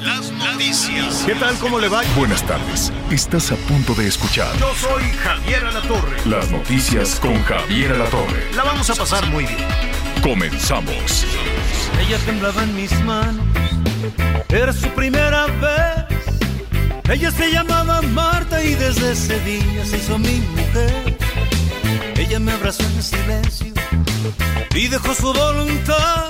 Las noticias. ¿Qué tal? ¿Cómo le va? Buenas tardes. Estás a punto de escuchar Yo soy Javier Alatorre. las noticias con Javier Alatorre. La vamos a pasar muy bien. Comenzamos. Ella temblaba en mis manos, era su primera vez. Ella se llamaba Marta y desde ese día se hizo mi mujer. Ella me abrazó en silencio y dejó su voluntad.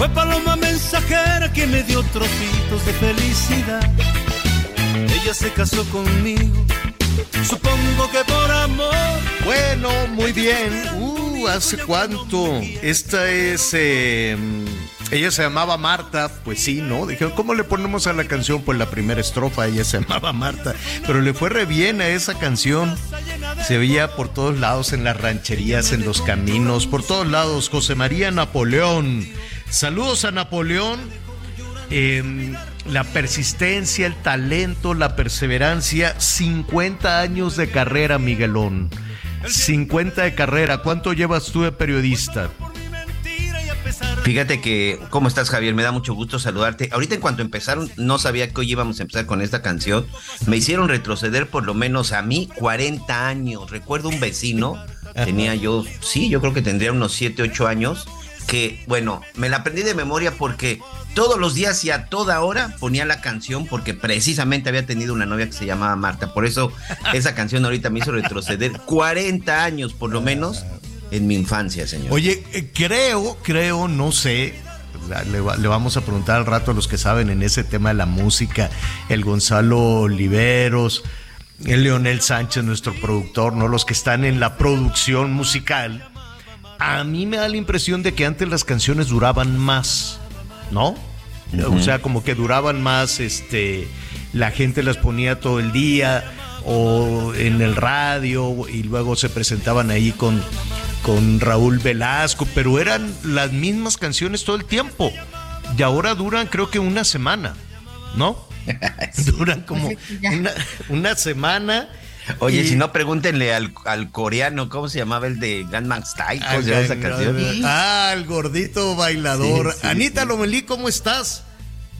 Fue paloma mensajera que me dio trocitos de felicidad. Ella se casó conmigo, supongo que por amor. Bueno, muy bien. Uh, ¿hace cuánto? Esta es. eh, ella se llamaba Marta, pues sí, ¿no? Dijeron, ¿cómo le ponemos a la canción? Pues la primera estrofa, ella se llamaba Marta. Pero le fue re bien a esa canción. Se veía por todos lados, en las rancherías, en los caminos, por todos lados. José María Napoleón. Saludos a Napoleón. Eh, la persistencia, el talento, la perseverancia, 50 años de carrera, Miguelón. 50 de carrera. ¿Cuánto llevas tú de periodista? Fíjate que, ¿cómo estás Javier? Me da mucho gusto saludarte. Ahorita en cuanto empezaron, no sabía que hoy íbamos a empezar con esta canción. Me hicieron retroceder por lo menos a mí 40 años. Recuerdo un vecino, tenía yo, sí, yo creo que tendría unos 7, 8 años, que, bueno, me la aprendí de memoria porque todos los días y a toda hora ponía la canción porque precisamente había tenido una novia que se llamaba Marta. Por eso esa canción ahorita me hizo retroceder 40 años por lo menos en mi infancia, señor. Oye, eh, creo, creo, no sé. Le, le vamos a preguntar al rato a los que saben en ese tema de la música, el Gonzalo Oliveros, el Leonel Sánchez, nuestro productor, ¿no? Los que están en la producción musical. A mí me da la impresión de que antes las canciones duraban más, ¿no? O sea, como que duraban más, este, la gente las ponía todo el día o en el radio y luego se presentaban ahí con, con Raúl Velasco, pero eran las mismas canciones todo el tiempo. Y ahora duran creo que una semana, ¿no? Duran como una, una semana. Oye, y- si no, pregúntenle al, al coreano, ¿cómo se llamaba el de Gangnam Style? ¿Cómo Al- se llama esa canción? Ah, el gordito bailador. Sí, sí, Anita sí. Lomelí, ¿cómo estás?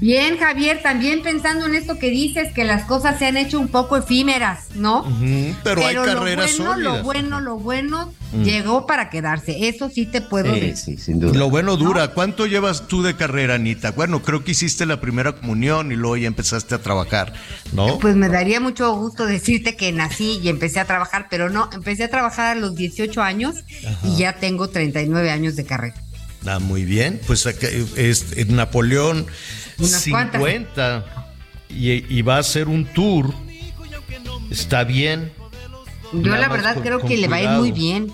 Bien, Javier, también pensando en esto que dices, que las cosas se han hecho un poco efímeras, ¿no? Ujú, pero, hay lo carreras bueno, sólidas. lo bueno, lo bueno llegó para quedarse. Eso sí te puedo decir. sí, sin duda. Lo bueno dura. ¿Cuánto llevas tú de carrera, Anita? Bueno, creo que hiciste la primera comunión y luego ya empezaste a trabajar, ¿no? Pues me daría mucho gusto decirte que nací y empecé a trabajar, pero no, empecé a trabajar a los 18 años y ya tengo 39 años de carrera. Ah, muy bien. Pues es Napoleón Unas 50 y, y va a hacer un tour. Está bien. Yo la verdad con- creo con que le va a ir muy bien.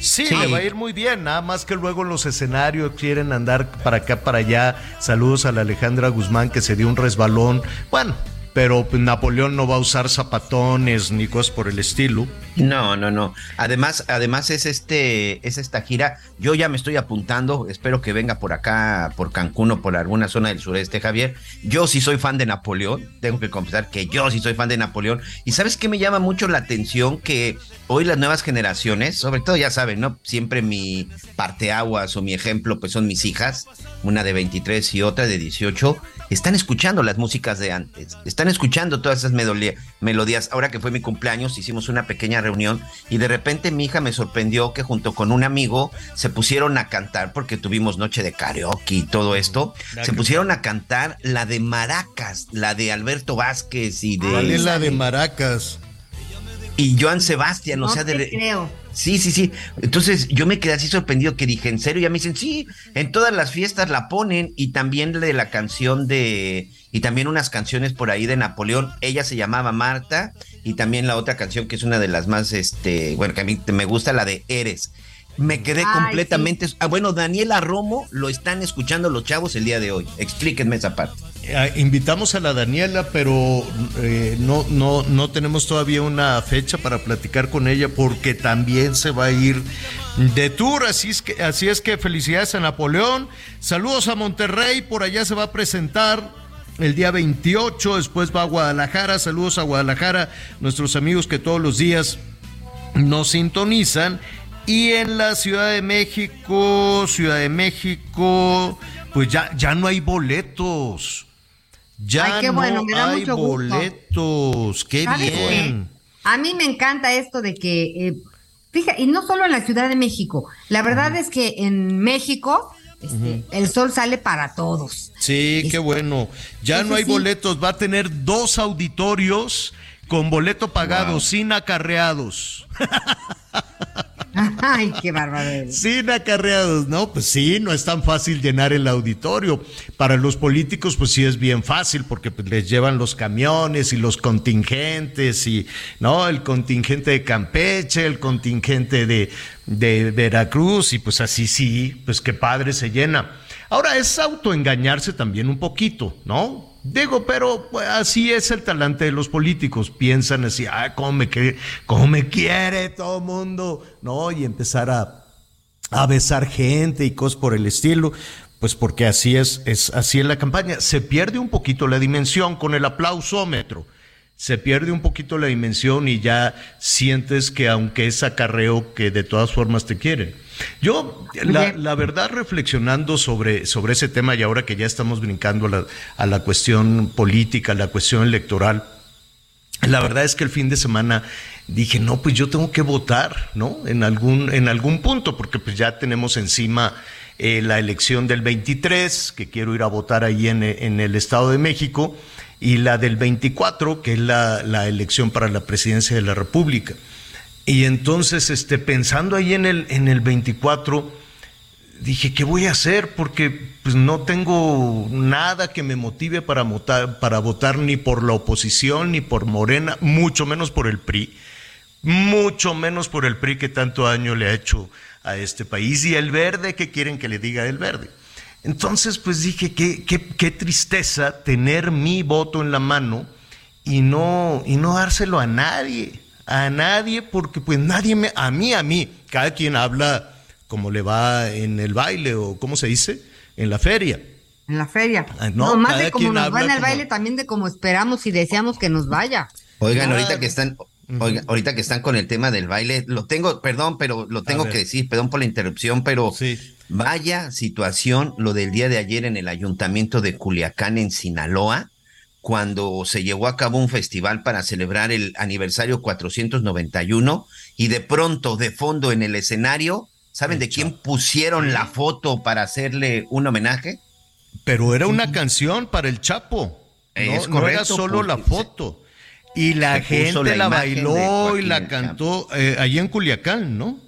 Sí, Sí. le va a ir muy bien, nada más que luego en los escenarios quieren andar para acá, para allá. Saludos a la Alejandra Guzmán que se dio un resbalón. Bueno, pero Napoleón no va a usar zapatones ni cosas por el estilo. No, no, no. Además, además es este, es esta gira. Yo ya me estoy apuntando. Espero que venga por acá, por Cancún o por alguna zona del sureste, Javier. Yo sí soy fan de Napoleón. Tengo que confesar que yo sí soy fan de Napoleón. Y sabes qué me llama mucho la atención que hoy las nuevas generaciones, sobre todo ya saben, ¿no? Siempre mi parteaguas o mi ejemplo, pues son mis hijas, una de 23 y otra de 18, están escuchando las músicas de antes, están escuchando todas esas melodía- melodías. Ahora que fue mi cumpleaños, hicimos una pequeña reunión y de repente mi hija me sorprendió que junto con un amigo se pusieron a cantar, porque tuvimos noche de karaoke y todo esto, se pusieron a cantar la de Maracas, la de Alberto Vázquez y de... ¿Cuál es la de Maracas? y Joan Sebastián, o No sea, te de, creo. Sí, sí, sí. Entonces yo me quedé así sorprendido que dije, ¿en serio? Ya me dicen, sí, en todas las fiestas la ponen y también de la canción de, y también unas canciones por ahí de Napoleón. Ella se llamaba Marta y también la otra canción que es una de las más, este, bueno, que a mí me gusta, la de Eres. Me quedé Ay, completamente. Ah, bueno, Daniela Romo lo están escuchando los chavos el día de hoy. Explíquenme esa parte. Eh, invitamos a la Daniela, pero eh, no, no, no tenemos todavía una fecha para platicar con ella porque también se va a ir de tour. Así es que, así es que felicidades a Napoleón. Saludos a Monterrey, por allá se va a presentar el día 28, después va a Guadalajara. Saludos a Guadalajara, nuestros amigos que todos los días nos sintonizan. Y en la Ciudad de México, Ciudad de México, pues ya, ya no hay boletos. Ya Ay, qué no me da hay mucho gusto. boletos. Qué ¿Sabes bien. qué? A mí me encanta esto de que, eh, fíjate, y no solo en la Ciudad de México, la verdad es que en México este, el sol sale para todos. Sí, qué bueno. Ya no hay sí. boletos. Va a tener dos auditorios con boleto pagado, sin acarreados. Ay, qué bárbaro. Sin acarreados, ¿no? Pues sí, no es tan fácil llenar el auditorio. Para los políticos, pues sí es bien fácil, porque pues, les llevan los camiones y los contingentes, y, ¿no? El contingente de Campeche, el contingente de, de Veracruz, y pues así sí, pues qué padre se llena. Ahora es autoengañarse también un poquito, ¿no? Digo, pero pues, así es el talante de los políticos. Piensan así, ah, cómo me, cómo me quiere todo el mundo, ¿no? Y empezar a, a besar gente y cosas por el estilo. Pues porque así es, es así en la campaña. Se pierde un poquito la dimensión con el aplausómetro. Se pierde un poquito la dimensión y ya sientes que aunque es acarreo, que de todas formas te quieren. Yo, la, la verdad, reflexionando sobre, sobre ese tema y ahora que ya estamos brincando a la, a la cuestión política, a la cuestión electoral, la verdad es que el fin de semana dije, no, pues yo tengo que votar, ¿no? En algún, en algún punto, porque pues ya tenemos encima eh, la elección del 23, que quiero ir a votar ahí en, en el Estado de México, y la del 24, que es la, la elección para la presidencia de la República. Y entonces, este, pensando ahí en el, en el 24, dije, ¿qué voy a hacer? Porque pues, no tengo nada que me motive para votar, para votar ni por la oposición, ni por Morena, mucho menos por el PRI, mucho menos por el PRI que tanto daño le ha hecho a este país. Y el verde, ¿qué quieren que le diga el verde? Entonces, pues dije, qué, qué, qué tristeza tener mi voto en la mano y no, y no dárselo a nadie, a nadie, porque pues nadie me, a mí, a mí, cada quien habla como le va en el baile o cómo se dice, en la feria. En la feria. Ah, no, No, más de cómo nos va en el como- baile, también de cómo esperamos y deseamos que nos vaya. Oigan, ahorita que están, oiga, ahorita que están con el tema del baile, lo tengo, perdón, pero lo tengo que decir, perdón por la interrupción, pero Sí. vaya situación lo del día de ayer en el ayuntamiento de Culiacán, en Sinaloa, cuando se llevó a cabo un festival para celebrar el aniversario 491 y de pronto, de fondo en el escenario, ¿saben de quién pusieron la foto para hacerle un homenaje? Pero era una canción para el Chapo. No, Es no era solo la foto. Y la gente la la, bailó y la cantó eh, allí en Culiacán, ¿no?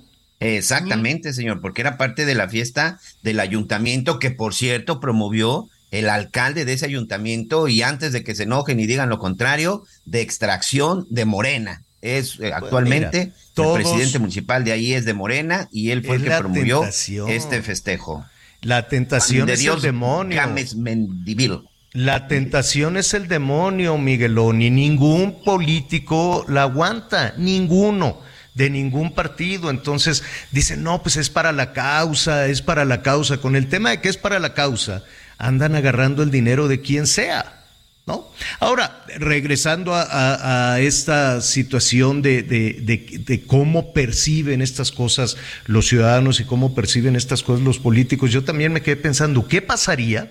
Exactamente, señor, porque era parte de la fiesta del ayuntamiento que, por cierto, promovió el alcalde de ese ayuntamiento y antes de que se enojen y digan lo contrario, de extracción de Morena. Es eh, actualmente todos- el presidente municipal de ahí es de Morena y él fue el que promovió tentación. este festejo. La tentación de Dios demonio. Gámez Mendivil. La tentación es el demonio, Miguelón, y ningún político la aguanta, ninguno, de ningún partido. Entonces dicen, no, pues es para la causa, es para la causa. Con el tema de que es para la causa, andan agarrando el dinero de quien sea. ¿No? Ahora, regresando a, esta situación de- de cómo perciben estas cosas los ciudadanos y cómo perciben estas cosas los políticos, yo también me quedé pensando, ¿qué pasaría?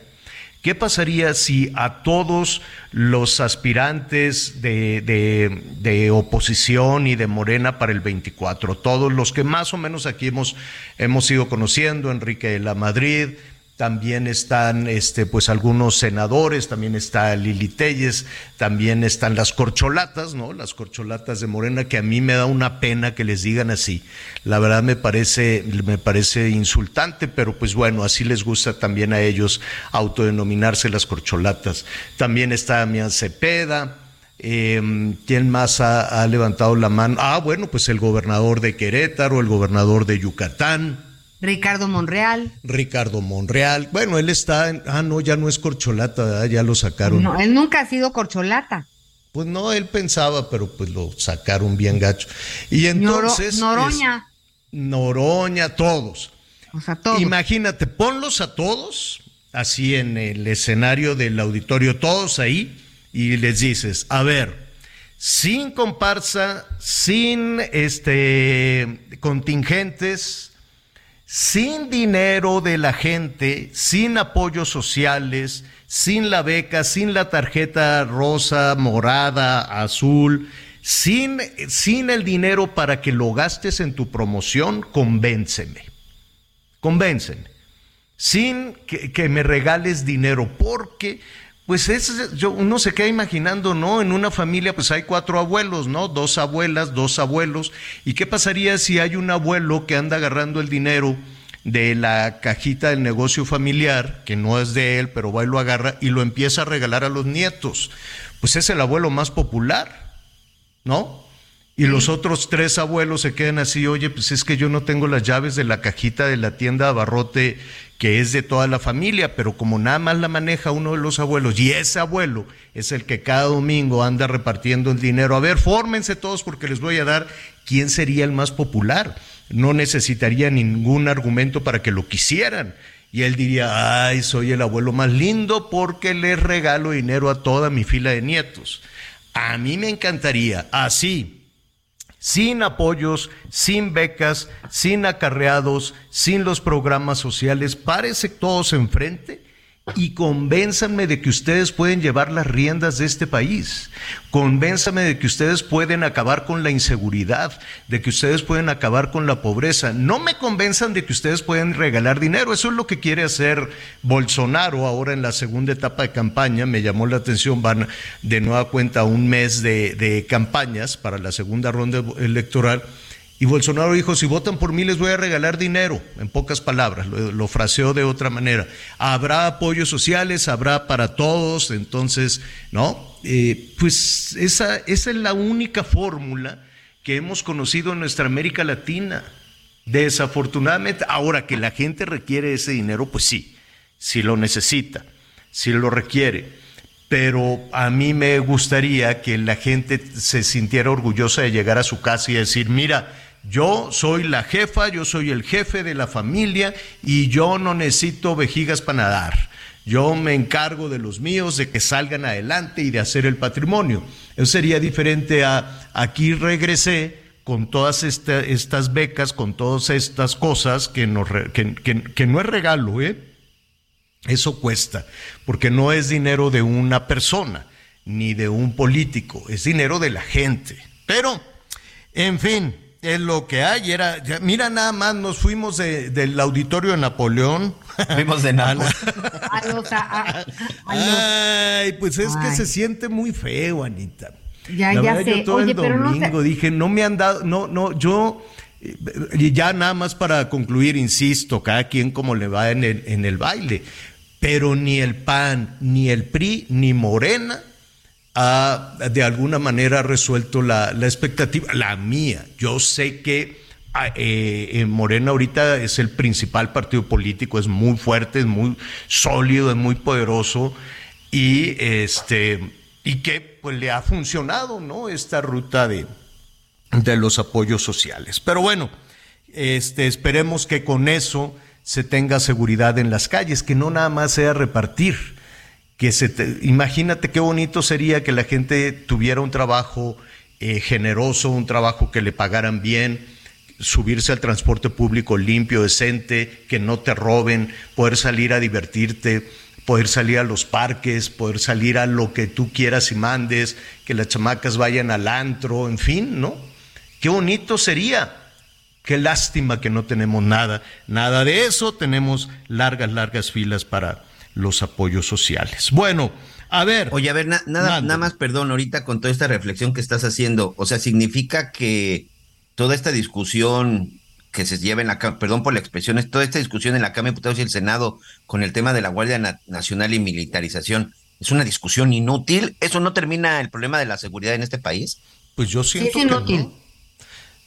¿Qué pasaría si a todos los aspirantes de, de- de oposición y de Morena para el 24, todos los que más o menos aquí hemos, hemos ido conociendo, Enrique de la Madrid, también están este, pues algunos senadores, también está Lili Telles, también están las corcholatas, ¿no? Las corcholatas de Morena, que a mí me da una pena que les digan así. La verdad me parece, me parece insultante, pero pues bueno, así les gusta también a ellos autodenominarse las corcholatas. También está Damián Cepeda, Eh, ¿Quién más ha, levantado la mano? Ah, bueno, pues el gobernador de Querétaro, el gobernador de Yucatán. Ricardo Monreal. Ricardo Monreal. Bueno, él está. En, ah, no, ya no es corcholata, ¿verdad? ya lo sacaron. No, él nunca ha sido corcholata. Pues no, él pensaba, pero pues lo sacaron bien gacho. Y entonces. Noro, Noroña. Es, Noroña, todos. O sea, todos. Imagínate, ponlos a todos, así en el escenario del auditorio, todos ahí y les dices, a ver, sin comparsa, sin este contingentes, sin dinero de la gente, sin apoyos sociales, sin la beca, sin la tarjeta rosa, morada, azul, sin, sin el dinero para que lo gastes en tu promoción, convénceme. Convénceme. Sin que, que me regales dinero, porque pues es, yo, uno se queda imaginando, ¿no? En una familia pues hay cuatro abuelos, ¿no? Dos abuelas, dos abuelos. ¿Y qué pasaría si hay un abuelo que anda agarrando el dinero de la cajita del negocio familiar, que no es de él, pero va y lo agarra y lo empieza a regalar a los nietos? Pues es el abuelo más popular, ¿no? Y los otros tres abuelos se quedan así, oye, pues es que yo no tengo las llaves de la cajita de la tienda abarrote que es de toda la familia, pero como nada más la maneja uno de los abuelos y ese abuelo es el que cada domingo anda repartiendo el dinero, a ver, fórmense todos porque les voy a dar quién sería el más popular. No necesitaría ningún argumento para que lo quisieran. Y él diría, ay, soy el abuelo más lindo porque le regalo dinero a toda mi fila de nietos. A mí me encantaría, así, sin apoyos, sin becas, sin acarreados, sin los programas sociales, párese todos enfrente y convénzanme de que ustedes pueden llevar las riendas de este país. Convénzame de que ustedes pueden acabar con la inseguridad, de que ustedes pueden acabar con la pobreza. No me convenzan de que ustedes pueden regalar dinero. Eso es lo que quiere hacer Bolsonaro ahora en la segunda etapa de campaña. Me llamó la atención, van de nueva cuenta un mes de, de campañas para la segunda ronda electoral. Y Bolsonaro dijo, si votan por mí les voy a regalar dinero, en pocas palabras, lo, fraseó de otra manera. Habrá apoyos sociales, habrá para todos, entonces, ¿no? Eh, pues esa, esa es la única fórmula que hemos conocido en nuestra América Latina. Desafortunadamente, ahora que la gente requiere ese dinero, pues sí, si lo necesita, si lo requiere pero a mí me gustaría que la gente se sintiera orgullosa de llegar a su casa y decir, mira, yo soy la jefa, yo soy el jefe de la familia y yo no necesito vejigas para nadar. Yo me encargo de los míos, de que salgan adelante y de hacer el patrimonio. Eso sería diferente a aquí regresé con todas esta, estas becas, con todas estas cosas que, nos, que no es regalo, ¿eh? Eso cuesta, porque no es dinero de una persona ni de un político, es dinero de la gente. Pero, en fin, es lo que hay. Era, mira, nada más nos fuimos de, del auditorio de Napoleón. Fuimos de nada. Ay, pues es Ay. que se siente muy feo, Anita. Ya, La ya verdad, sé. Yo todo Oye, el pero domingo no dije, no me han dado, no, no, yo. Y ya nada más para concluir, insisto, cada quien como le va en el, en el baile, pero ni el PAN, ni el PRI, ni Morena ha de alguna manera resuelto la, la expectativa, la mía. Yo sé que eh, Morena ahorita es el principal partido político, es muy fuerte, es muy sólido, es muy poderoso y este y que pues le ha funcionado, ¿no? Esta ruta de, de los apoyos sociales. Pero bueno, este, esperemos que con eso se tenga seguridad en las calles, que no nada más sea repartir que se te, imagínate qué bonito sería que la gente tuviera un trabajo eh, generoso, un trabajo que le pagaran bien, subirse al transporte público limpio, decente, que no te roben, poder salir a divertirte, poder salir a los parques, poder salir a lo que tú quieras y mandes, que las chamacas vayan al antro, en fin, ¿no? Qué bonito sería. Qué lástima que no tenemos nada, nada de eso, tenemos largas, largas filas para, los apoyos sociales. Bueno, a ver. Oye, a ver, na nada, nada más, perdón, ahorita con toda esta reflexión que estás haciendo, o sea, significa que toda esta discusión que se lleva en la perdón por la expresión, toda esta discusión en la Cámara de Diputados y el Senado con el tema de la Guardia Na Nacional y militarización, es una discusión inútil. ¿Eso no termina el problema de la seguridad en este país? Pues yo siento es inútil. que no.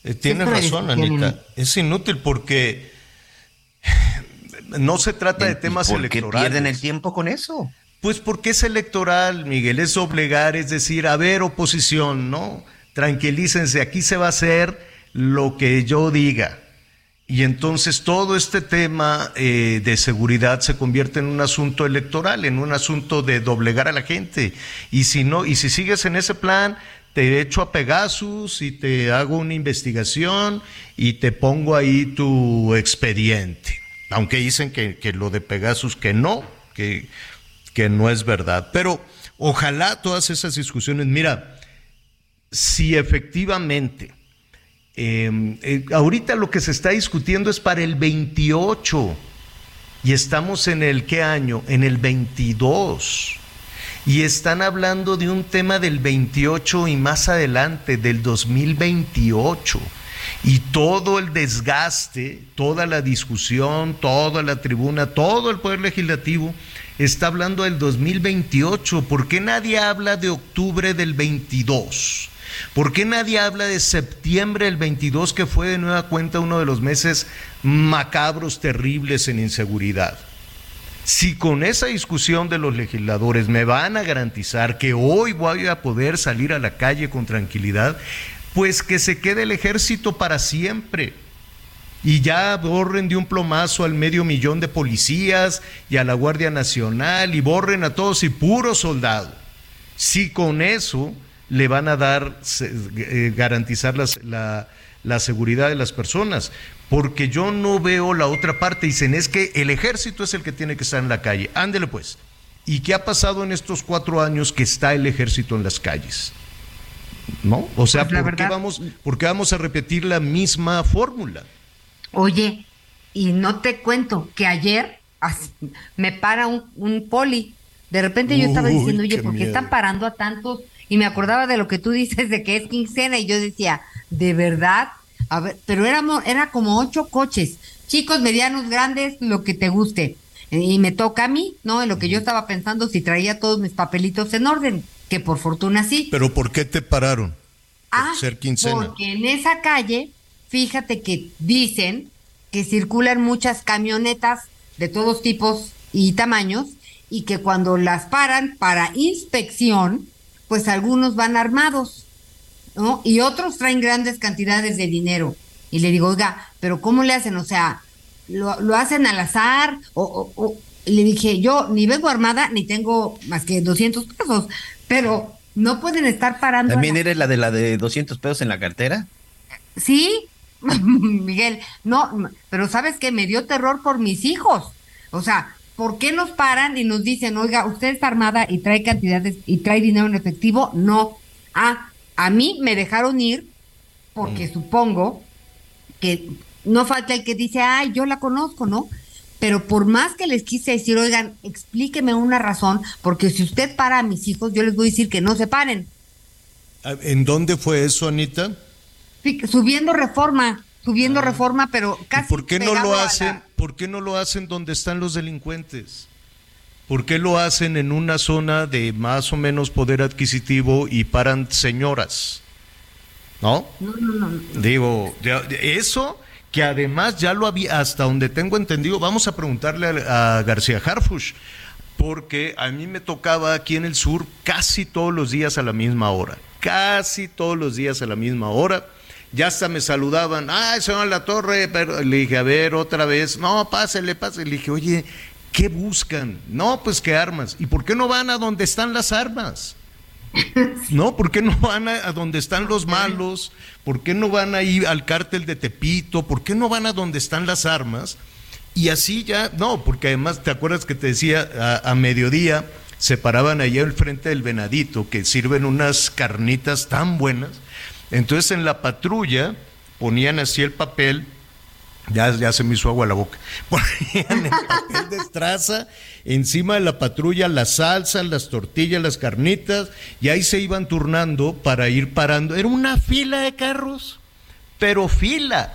Eh, tienes razón, Anita. Es inútil porque no se trata de temas ¿Por electorales. pierden el tiempo con eso? Pues porque es electoral, Miguel, es obligar, es decir, a ver, oposición, ¿no? Tranquilícense, aquí se va a hacer lo que yo diga. Y entonces todo este tema eh, de seguridad se convierte en un asunto electoral, en un asunto de doblegar a la gente. Y si no, y si sigues en ese plan, te echo a Pegasus y te hago una investigación y te pongo ahí tu expediente. Aunque dicen que, que lo de Pegasus que no, que, que no es verdad. Pero ojalá todas esas discusiones, mira, si efectivamente eh, eh, ahorita lo que se está discutiendo es para el 28 y estamos en el qué año? En el 22. Y están hablando de un tema del 28 y más adelante, del 2028. Y todo el desgaste, toda la discusión, toda la tribuna, todo el Poder Legislativo está hablando del 2028. ¿Por qué nadie habla de octubre del 22? ¿Por qué nadie habla de septiembre del 22, que fue de nueva cuenta uno de los meses macabros, terribles en inseguridad? Si con esa discusión de los legisladores me van a garantizar que hoy voy a poder salir a la calle con tranquilidad, pues que se quede el ejército para siempre. Y ya borren de un plomazo al medio millón de policías y a la Guardia Nacional y borren a todos y puro soldado. Si con eso le van a dar, eh, garantizar la seguridad de las personas. Porque yo no veo la otra parte. Dicen, es que el ejército es el que tiene que estar en la calle. Ándele pues. ¿Y qué ha pasado en estos cuatro años que está el ejército en las calles? ¿No? O sea, Pues la ¿por, qué vamos, ¿por qué vamos a repetir la misma fórmula? Oye, y no te cuento que ayer me para un, un poli. De repente yo estaba Uy, diciendo, oye, ¿por qué miedo. están parando a tantos? Y me acordaba de lo que tú dices de que es quincena y yo decía, ¿de verdad? A ver, pero éramos, era como ocho coches, chicos, medianos, grandes, lo que te guste. Y me toca a mí, ¿no? En lo que yo estaba pensando si traía todos mis papelitos en orden, que por fortuna sí. ¿Pero por qué te pararon? Ah, ser quincena. porque en esa calle, fíjate que dicen que circulan muchas camionetas de todos tipos y tamaños y que cuando las paran para inspección, pues algunos van armados, ¿no? Y otros traen grandes cantidades de dinero. Y le digo, oiga, pero ¿cómo le hacen? O sea, ¿lo, lo hacen al azar? O, o- o- y le dije, yo ni vengo armada ni tengo más que 200 pesos, pero no pueden estar parando. ¿También la- eres la de la de 200 pesos en la cartera? Sí, Miguel, no, pero sabes que me dio terror por mis hijos. O sea, ¿por qué nos paran y nos dicen, oiga, usted está armada y trae cantidades y trae dinero en efectivo? No. Ah, a mí me dejaron ir porque supongo que no falta el que dice, ay, yo la conozco, ¿no? Pero por más que les quise decir, oigan, explíqueme una razón, porque si usted para a mis hijos, yo les voy a decir que no se paren. ¿En dónde fue eso, Anita? Sí, Subiendo reforma, subiendo reforma, pero ¿Y casi. por qué no lo la- hacen? ¿Por qué no lo hacen donde están los delincuentes? ¿Por qué lo hacen en una zona de más o menos poder adquisitivo y paran señoras? ¿No? No, no, no. Digo, eso que además ya lo había, hasta donde tengo entendido, vamos a preguntarle a, a García Harfush, porque a mí me tocaba aquí en el sur casi todos los días a la misma hora, casi todos los días a la misma hora. Ya hasta me saludaban, ay, señor La Torre, pero le dije, a ver, otra vez, no, pásele, pásele. Le dije, oye, ¿qué buscan? No, pues que armas. ¿Y por qué no van a donde están las armas? No, ¿por qué no van a, a donde están los malos? ¿Por qué no van a ir al cártel de Tepito? ¿Por qué no van a donde están las armas? Y así ya, no, porque además, ¿te acuerdas que te decía a, a mediodía se paraban allá al frente del venadito que sirven unas carnitas tan buenas? Entonces en la patrulla ponían así el papel ya, ya se me hizo agua la boca. Ponían el papel de estraza encima de la patrulla, las salsas, las tortillas, las carnitas, y ahí se iban turnando para ir parando. Era una fila de carros, pero fila.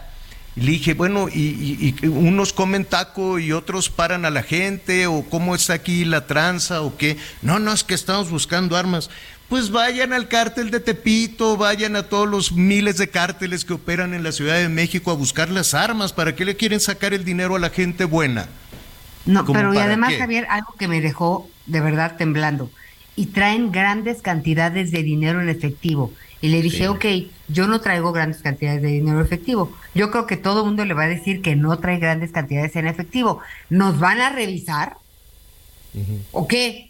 Y le dije, bueno, y, y, unos comen taco y otros paran a la gente, o cómo está aquí la tranza, o qué. No, no, es que estamos buscando armas. Pues vayan al cártel de Tepito, vayan a todos los miles de cárteles que operan en la Ciudad de México a buscar las armas. ¿Para qué le quieren sacar el dinero a la gente buena? No, pero y además, Javier, algo que me dejó de verdad temblando. Y traen grandes cantidades de dinero en efectivo. Y le dije, ok, yo no traigo grandes cantidades de dinero efectivo. Yo creo que todo el mundo le va a decir que no trae grandes cantidades en efectivo. ¿Nos van a revisar? ¿O qué?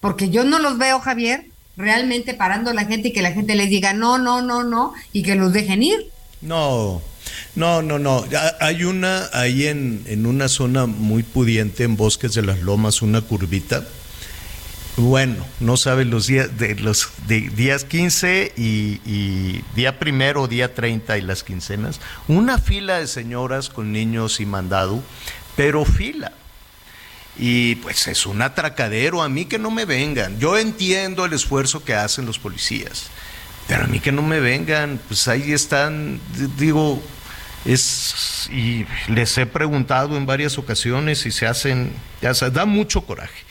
Porque yo no los veo, Javier, realmente parando la gente y que la gente les diga no, no, no, no, y que los dejen ir. No, no, no, no. Hay una ahí en, en una zona muy pudiente, en Bosques de las Lomas, una curvita bueno, no saben los días de los días 15 y, día primero, día 30 y las quincenas. Una fila de señoras con niños y mandado, pero fila. Y pues es un atracadero, a mí que no me vengan. Yo entiendo el esfuerzo que hacen los policías, pero a mí que no me vengan, pues ahí están, digo, es y les he preguntado en varias ocasiones y se hacen, ya se da mucho coraje.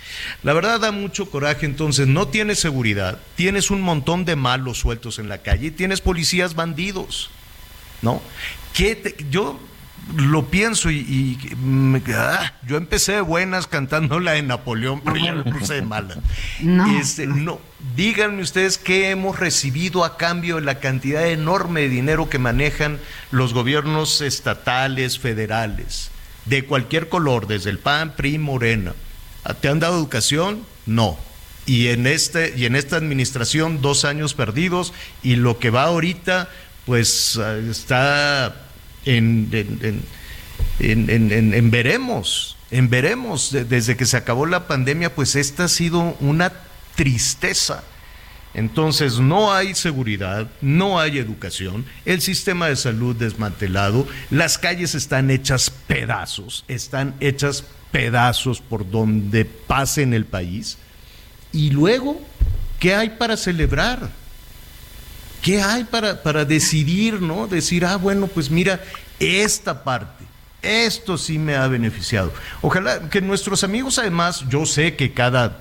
La verdad da mucho coraje, entonces no tienes seguridad, tienes un montón de malos sueltos en la calle, tienes policías bandidos, ¿no? ¿Qué yo lo pienso y, ah, yo empecé de buenas cantando la de Napoleón, pero ya me puse de mala. No. Este, no, díganme ustedes qué hemos recibido a cambio de la cantidad enorme de dinero que manejan los gobiernos estatales, federales, de cualquier color, desde el PAN, PRI, Morena. ¿Te han dado educación? No. Y en, este, y en esta administración, dos años perdidos, y lo que va ahorita, pues ah, está en, veremos, en veremos. Desde que se acabó la pandemia, pues esta ha sido una tristeza. Entonces no hay seguridad, no hay educación, el sistema de salud desmantelado, las calles están hechas pedazos, están hechas pedazos por donde pase en el país. Y luego, ¿qué hay para celebrar? ¿Qué hay para, para decidir, no? Decir, ah, bueno, pues mira, esta parte, esto sí me ha beneficiado. Ojalá que nuestros amigos, además, yo sé que cada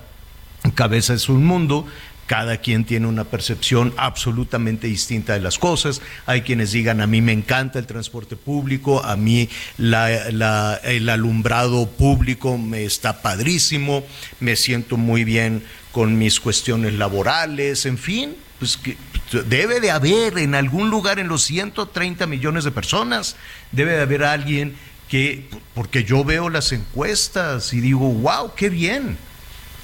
cabeza es un mundo, cada quien tiene una percepción absolutamente distinta de las cosas. Hay quienes digan, a mí me encanta el transporte público, a mí el alumbrado público me está padrísimo, me siento muy bien con mis cuestiones laborales, en fin, pues que debe de haber en algún lugar en los 130 millones de personas, debe de haber alguien que, porque yo veo las encuestas y digo, wow, qué bien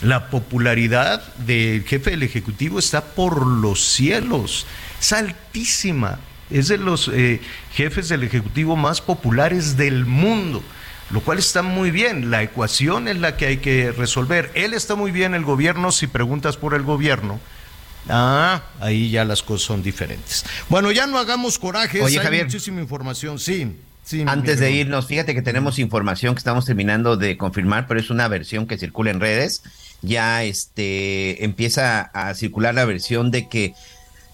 la popularidad del jefe del Ejecutivo está por los cielos, es altísima, es de los eh, jefes del Ejecutivo más populares del mundo, lo cual está muy bien, la ecuación es la que hay que resolver. Él está muy bien, el gobierno, si preguntas por el gobierno, Ah, ahí ya las cosas son diferentes. Bueno, ya no hagamos coraje, hay muchísima información, sí. Antes de irnos, fíjate que tenemos información que estamos terminando de confirmar, pero es una versión que circula en redes. Ya este empieza a circular la versión de que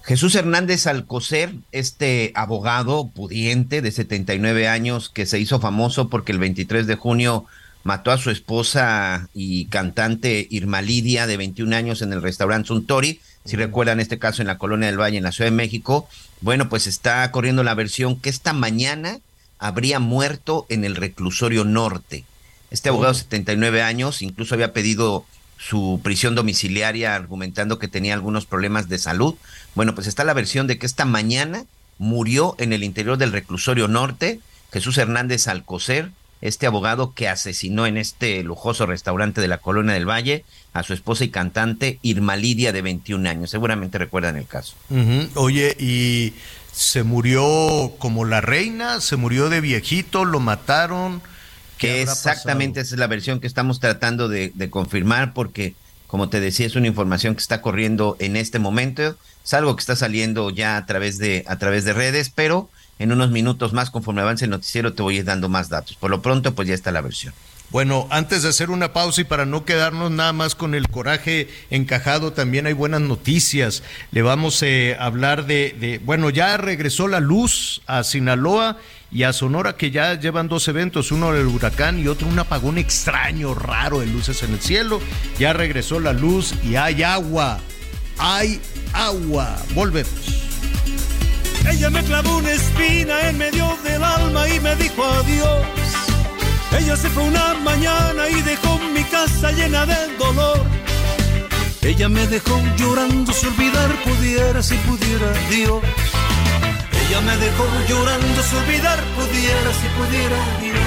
Jesús Hernández Alcocer, este abogado pudiente de 79 años que se hizo famoso porque el 23 de junio mató a su esposa y cantante Irma Lidia de 21 años en el restaurante Suntory, si recuerdan este caso en la Colonia del Valle en la Ciudad de México, bueno, pues está corriendo la versión que esta mañana habría muerto en el reclusorio norte. Este abogado de 79 años incluso había pedido su prisión domiciliaria argumentando que tenía algunos problemas de salud. Bueno, pues está la versión de que esta mañana murió en el interior del reclusorio norte Jesús Hernández Alcocer, este abogado que asesinó en este lujoso restaurante de la Colonia del Valle a su esposa y cantante Irma Lidia de 21 años. Seguramente recuerdan el caso. Oye, y se murió como la reina, se murió de viejito, lo mataron. Que exactamente esa es la versión que estamos tratando de, confirmar porque, como te decía, es una información que está corriendo en este momento, es algo que está saliendo ya a través de, a través de redes, pero en unos minutos más, conforme avance el noticiero, te voy a ir dando más datos. Por lo pronto, pues ya está la versión. Bueno, antes de hacer una pausa y para no quedarnos nada más con el coraje encajado, también hay buenas noticias. Le vamos eh, a hablar de, bueno, ya regresó la luz a Sinaloa y a Sonora que ya llevan dos eventos, uno el huracán y otro un apagón extraño, raro de luces en el cielo. Ya regresó la luz y hay agua. Hay agua. Volvemos. Ella me clavó una espina en medio del alma y me dijo adiós. Ella se fue una mañana y dejó mi casa llena de dolor. Ella me dejó llorando si olvidar pudiera, si pudiera Dios. Ella me dejó llorando si olvidar pudiera, si pudiera Dios.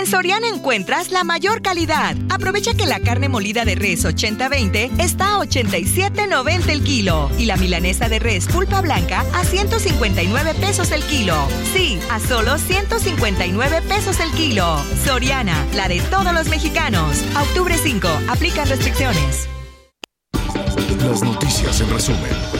En Soriana encuentras la mayor calidad. Aprovecha que la carne molida de res 80-20 está a 87.90 el kilo y la milanesa de res pulpa blanca a 159 pesos el kilo. Sí, a solo 159 pesos el kilo. Soriana, la de todos los mexicanos. Octubre 5, aplican restricciones. Las noticias en resumen.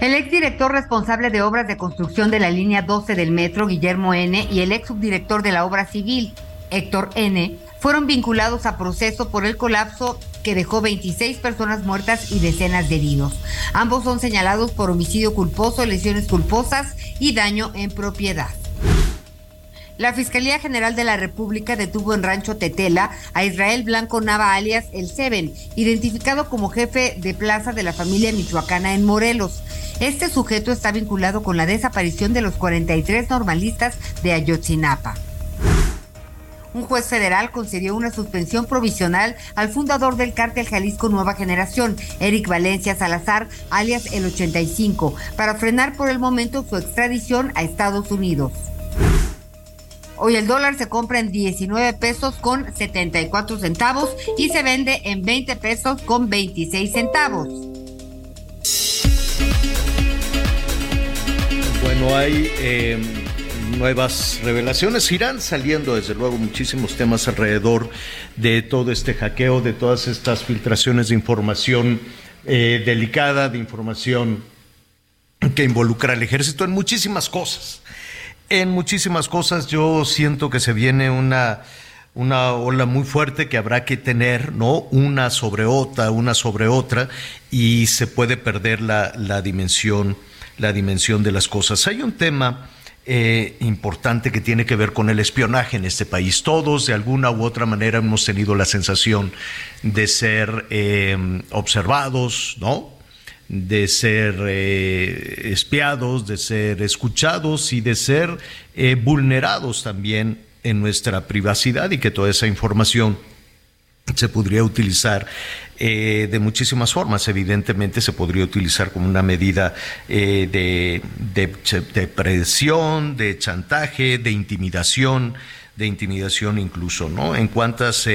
El exdirector responsable de obras de construcción de la línea 12 del metro, Guillermo N., y el ex subdirector de la obra civil, Héctor N., fueron vinculados a proceso por el colapso que dejó 26 personas muertas y decenas de heridos. Ambos son señalados por homicidio culposo, lesiones culposas y daño en propiedad. La Fiscalía General de la República detuvo en Rancho Tetela a Israel Blanco Nava alias El Seven, identificado como jefe de plaza de la familia michoacana en Morelos. Este sujeto está vinculado con la desaparición de los 43 normalistas de Ayotzinapa. Un juez federal concedió una suspensión provisional al fundador del cártel Jalisco Nueva Generación, Eric Valencia Salazar, alias el 85, para frenar por el momento su extradición a Estados Unidos. Hoy el dólar se compra en 19 pesos con 74 centavos y se vende en 20 pesos con 26 centavos. Bueno, hay eh, nuevas revelaciones. Irán saliendo, desde luego, muchísimos temas alrededor de todo este hackeo, de todas estas filtraciones de información eh, delicada, de información que involucra al ejército en muchísimas cosas. En muchísimas cosas yo siento que se viene una, una ola muy fuerte que habrá que tener, ¿no? Una sobre otra, una sobre otra, y se puede perder la, la dimensión, la dimensión de las cosas. Hay un tema eh, importante que tiene que ver con el espionaje en este país. Todos, de alguna u otra manera, hemos tenido la sensación de ser eh, observados, ¿no? De ser eh, espiados, de ser escuchados y de ser eh, vulnerados también en nuestra privacidad y que toda esa información se podría utilizar eh, de muchísimas formas. Evidentemente se podría utilizar como una medida de, de, presión, de chantaje, de intimidación, de intimidación incluso, ¿no? En cuántas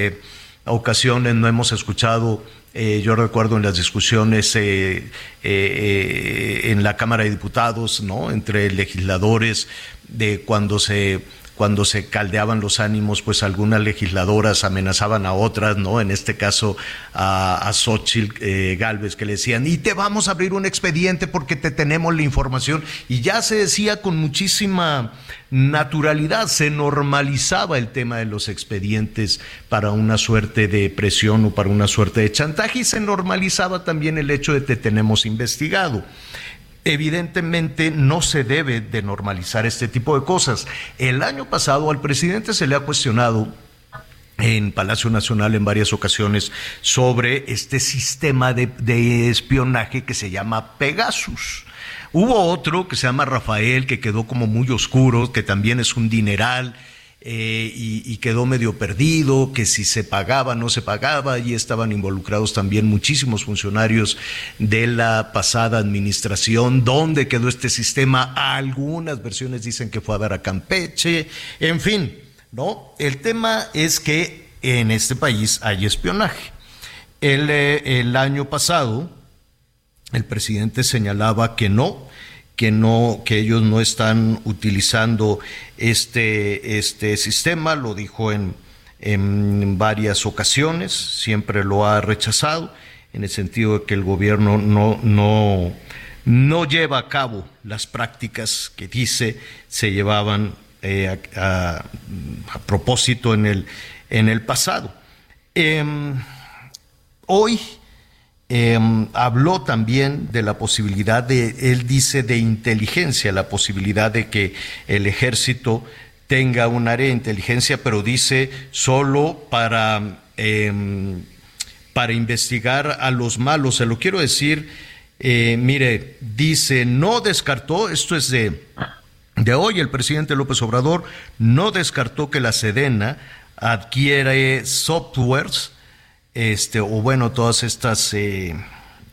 ocasiones no hemos escuchado eh, yo recuerdo en las discusiones eh, eh, en la Cámara de Diputados, ¿no? Entre legisladores, de cuando se cuando se caldeaban los ánimos, pues algunas legisladoras amenazaban a otras, ¿no? En este caso a, a Xochitl eh, Galvez, que le decían, y te vamos a abrir un expediente porque te tenemos la información. Y ya se decía con muchísima naturalidad, se normalizaba el tema de los expedientes para una suerte de presión o para una suerte de chantaje y se normalizaba también el hecho de te tenemos investigado. Evidentemente no se debe de normalizar este tipo de cosas. El año pasado al presidente se le ha cuestionado en Palacio Nacional en varias ocasiones sobre este sistema de, espionaje que se llama Pegasus. Hubo otro que se llama Rafael, que quedó como muy oscuro, que también es un dineral eh, y, quedó medio perdido, que si se pagaba, no se pagaba, y estaban involucrados también muchísimos funcionarios de la pasada administración, dónde quedó este sistema, algunas versiones dicen que fue a dar a Campeche, en fin, ¿no? El tema es que en este país hay espionaje. El, eh, el año pasado, el presidente señalaba que no, que no que ellos no están utilizando este este sistema lo dijo en, en varias ocasiones siempre lo ha rechazado en el sentido de que el gobierno no no no lleva a cabo las prácticas que dice se llevaban eh, a, propósito en el, en el pasado. Em, hoy em, habló también de la posibilidad de, él dice, de inteligencia, la posibilidad de que el ejército tenga un área de inteligencia, pero dice solo para, em, para investigar a los malos. Se lo quiero decir, eh, mire, dice, no descartó, esto es de, de hoy, el presidente López Obrador no descartó que la Sedena adquiere softwares, este, o bueno, todas estas eh,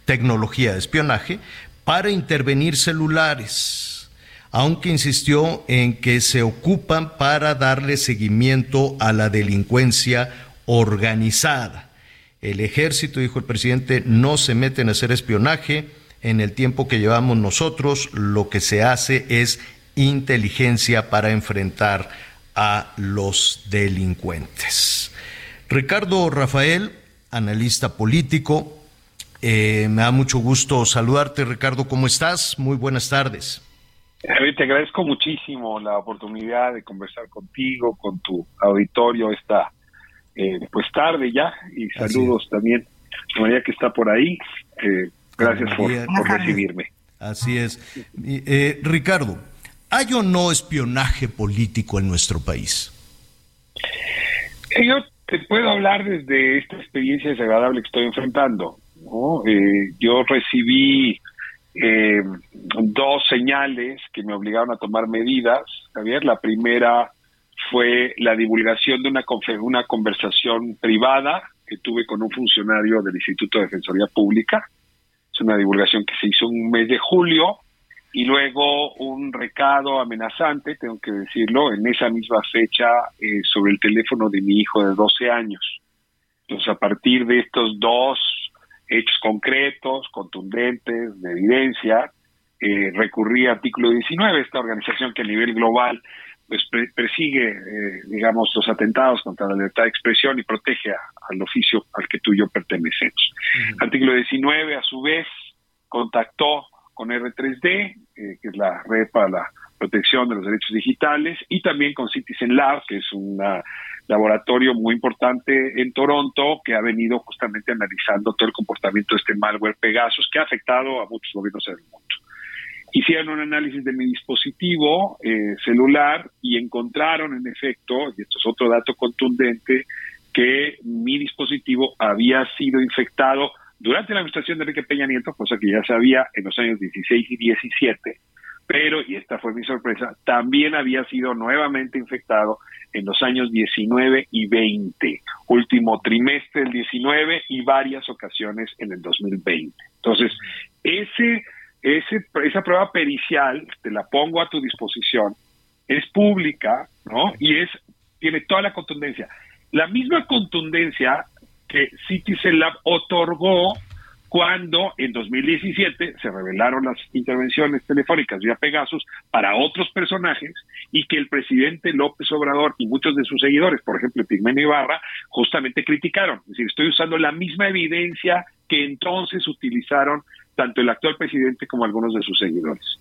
tecnologías de espionaje para intervenir celulares, aunque insistió en que se ocupan para darle seguimiento a la delincuencia organizada. El ejército, dijo el presidente, no se mete en hacer espionaje. En el tiempo que llevamos nosotros, lo que se hace es inteligencia para enfrentar a los delincuentes. Ricardo Rafael, analista político, eh, me da mucho gusto saludarte, Ricardo, ¿cómo estás? Muy buenas tardes. te agradezco muchísimo la oportunidad de conversar contigo, con tu auditorio esta eh, pues tarde ya y saludos también a María que está por ahí. Eh, gracias por, recibirme. Así es. Ricardo, ¿Hay o no espionaje político en nuestro país? Yo te puedo hablar desde esta experiencia desagradable que estoy enfrentando. Eh, yo recibí eh, dos señales que me obligaron a tomar medidas. Javier, la primera fue la divulgación de una, una conversación privada que tuve con un funcionario del Instituto de Defensoría Pública. Es una divulgación que se hizo un mes de julio y luego un recado amenazante, tengo que decirlo, en esa misma fecha eh, sobre el teléfono de mi hijo de 12 años. Entonces, a partir de estos dos hechos concretos, contundentes, de evidencia, eh, recurrí a artículo 19, esta organización que a nivel global pues persigue, eh, digamos, los atentados contra la libertad de expresión y protege al oficio al que tú y yo pertenecemos. Artículo 19, a su vez, contactó con R3D, eh, que es la red para la protección de los derechos digitales, y también con Citizen Lab, que es un laboratorio muy importante en Toronto, que ha venido justamente analizando todo el comportamiento de este malware Pegasus, que ha afectado a muchos gobiernos del mundo. Hicieron un análisis de mi dispositivo eh, celular y encontraron, en efecto, y esto es otro dato contundente, que mi dispositivo había sido infectado durante la administración de Enrique Peña Nieto, cosa que ya sabía en los años 16 y 17, pero, y esta fue mi sorpresa, también había sido nuevamente infectado en los años 19 y 20, último trimestre del 19 y varias ocasiones en el 2020. Entonces, ese, ese, esa prueba pericial, te la pongo a tu disposición, es pública, ¿no? Y es, tiene toda la contundencia. La misma contundencia que Citizen Lab otorgó cuando en 2017 se revelaron las intervenciones telefónicas vía Pegasus para otros personajes y que el presidente López Obrador y muchos de sus seguidores, por ejemplo Pigmenio Ibarra, justamente criticaron. Es decir, estoy usando la misma evidencia que entonces utilizaron tanto el actual presidente como algunos de sus seguidores.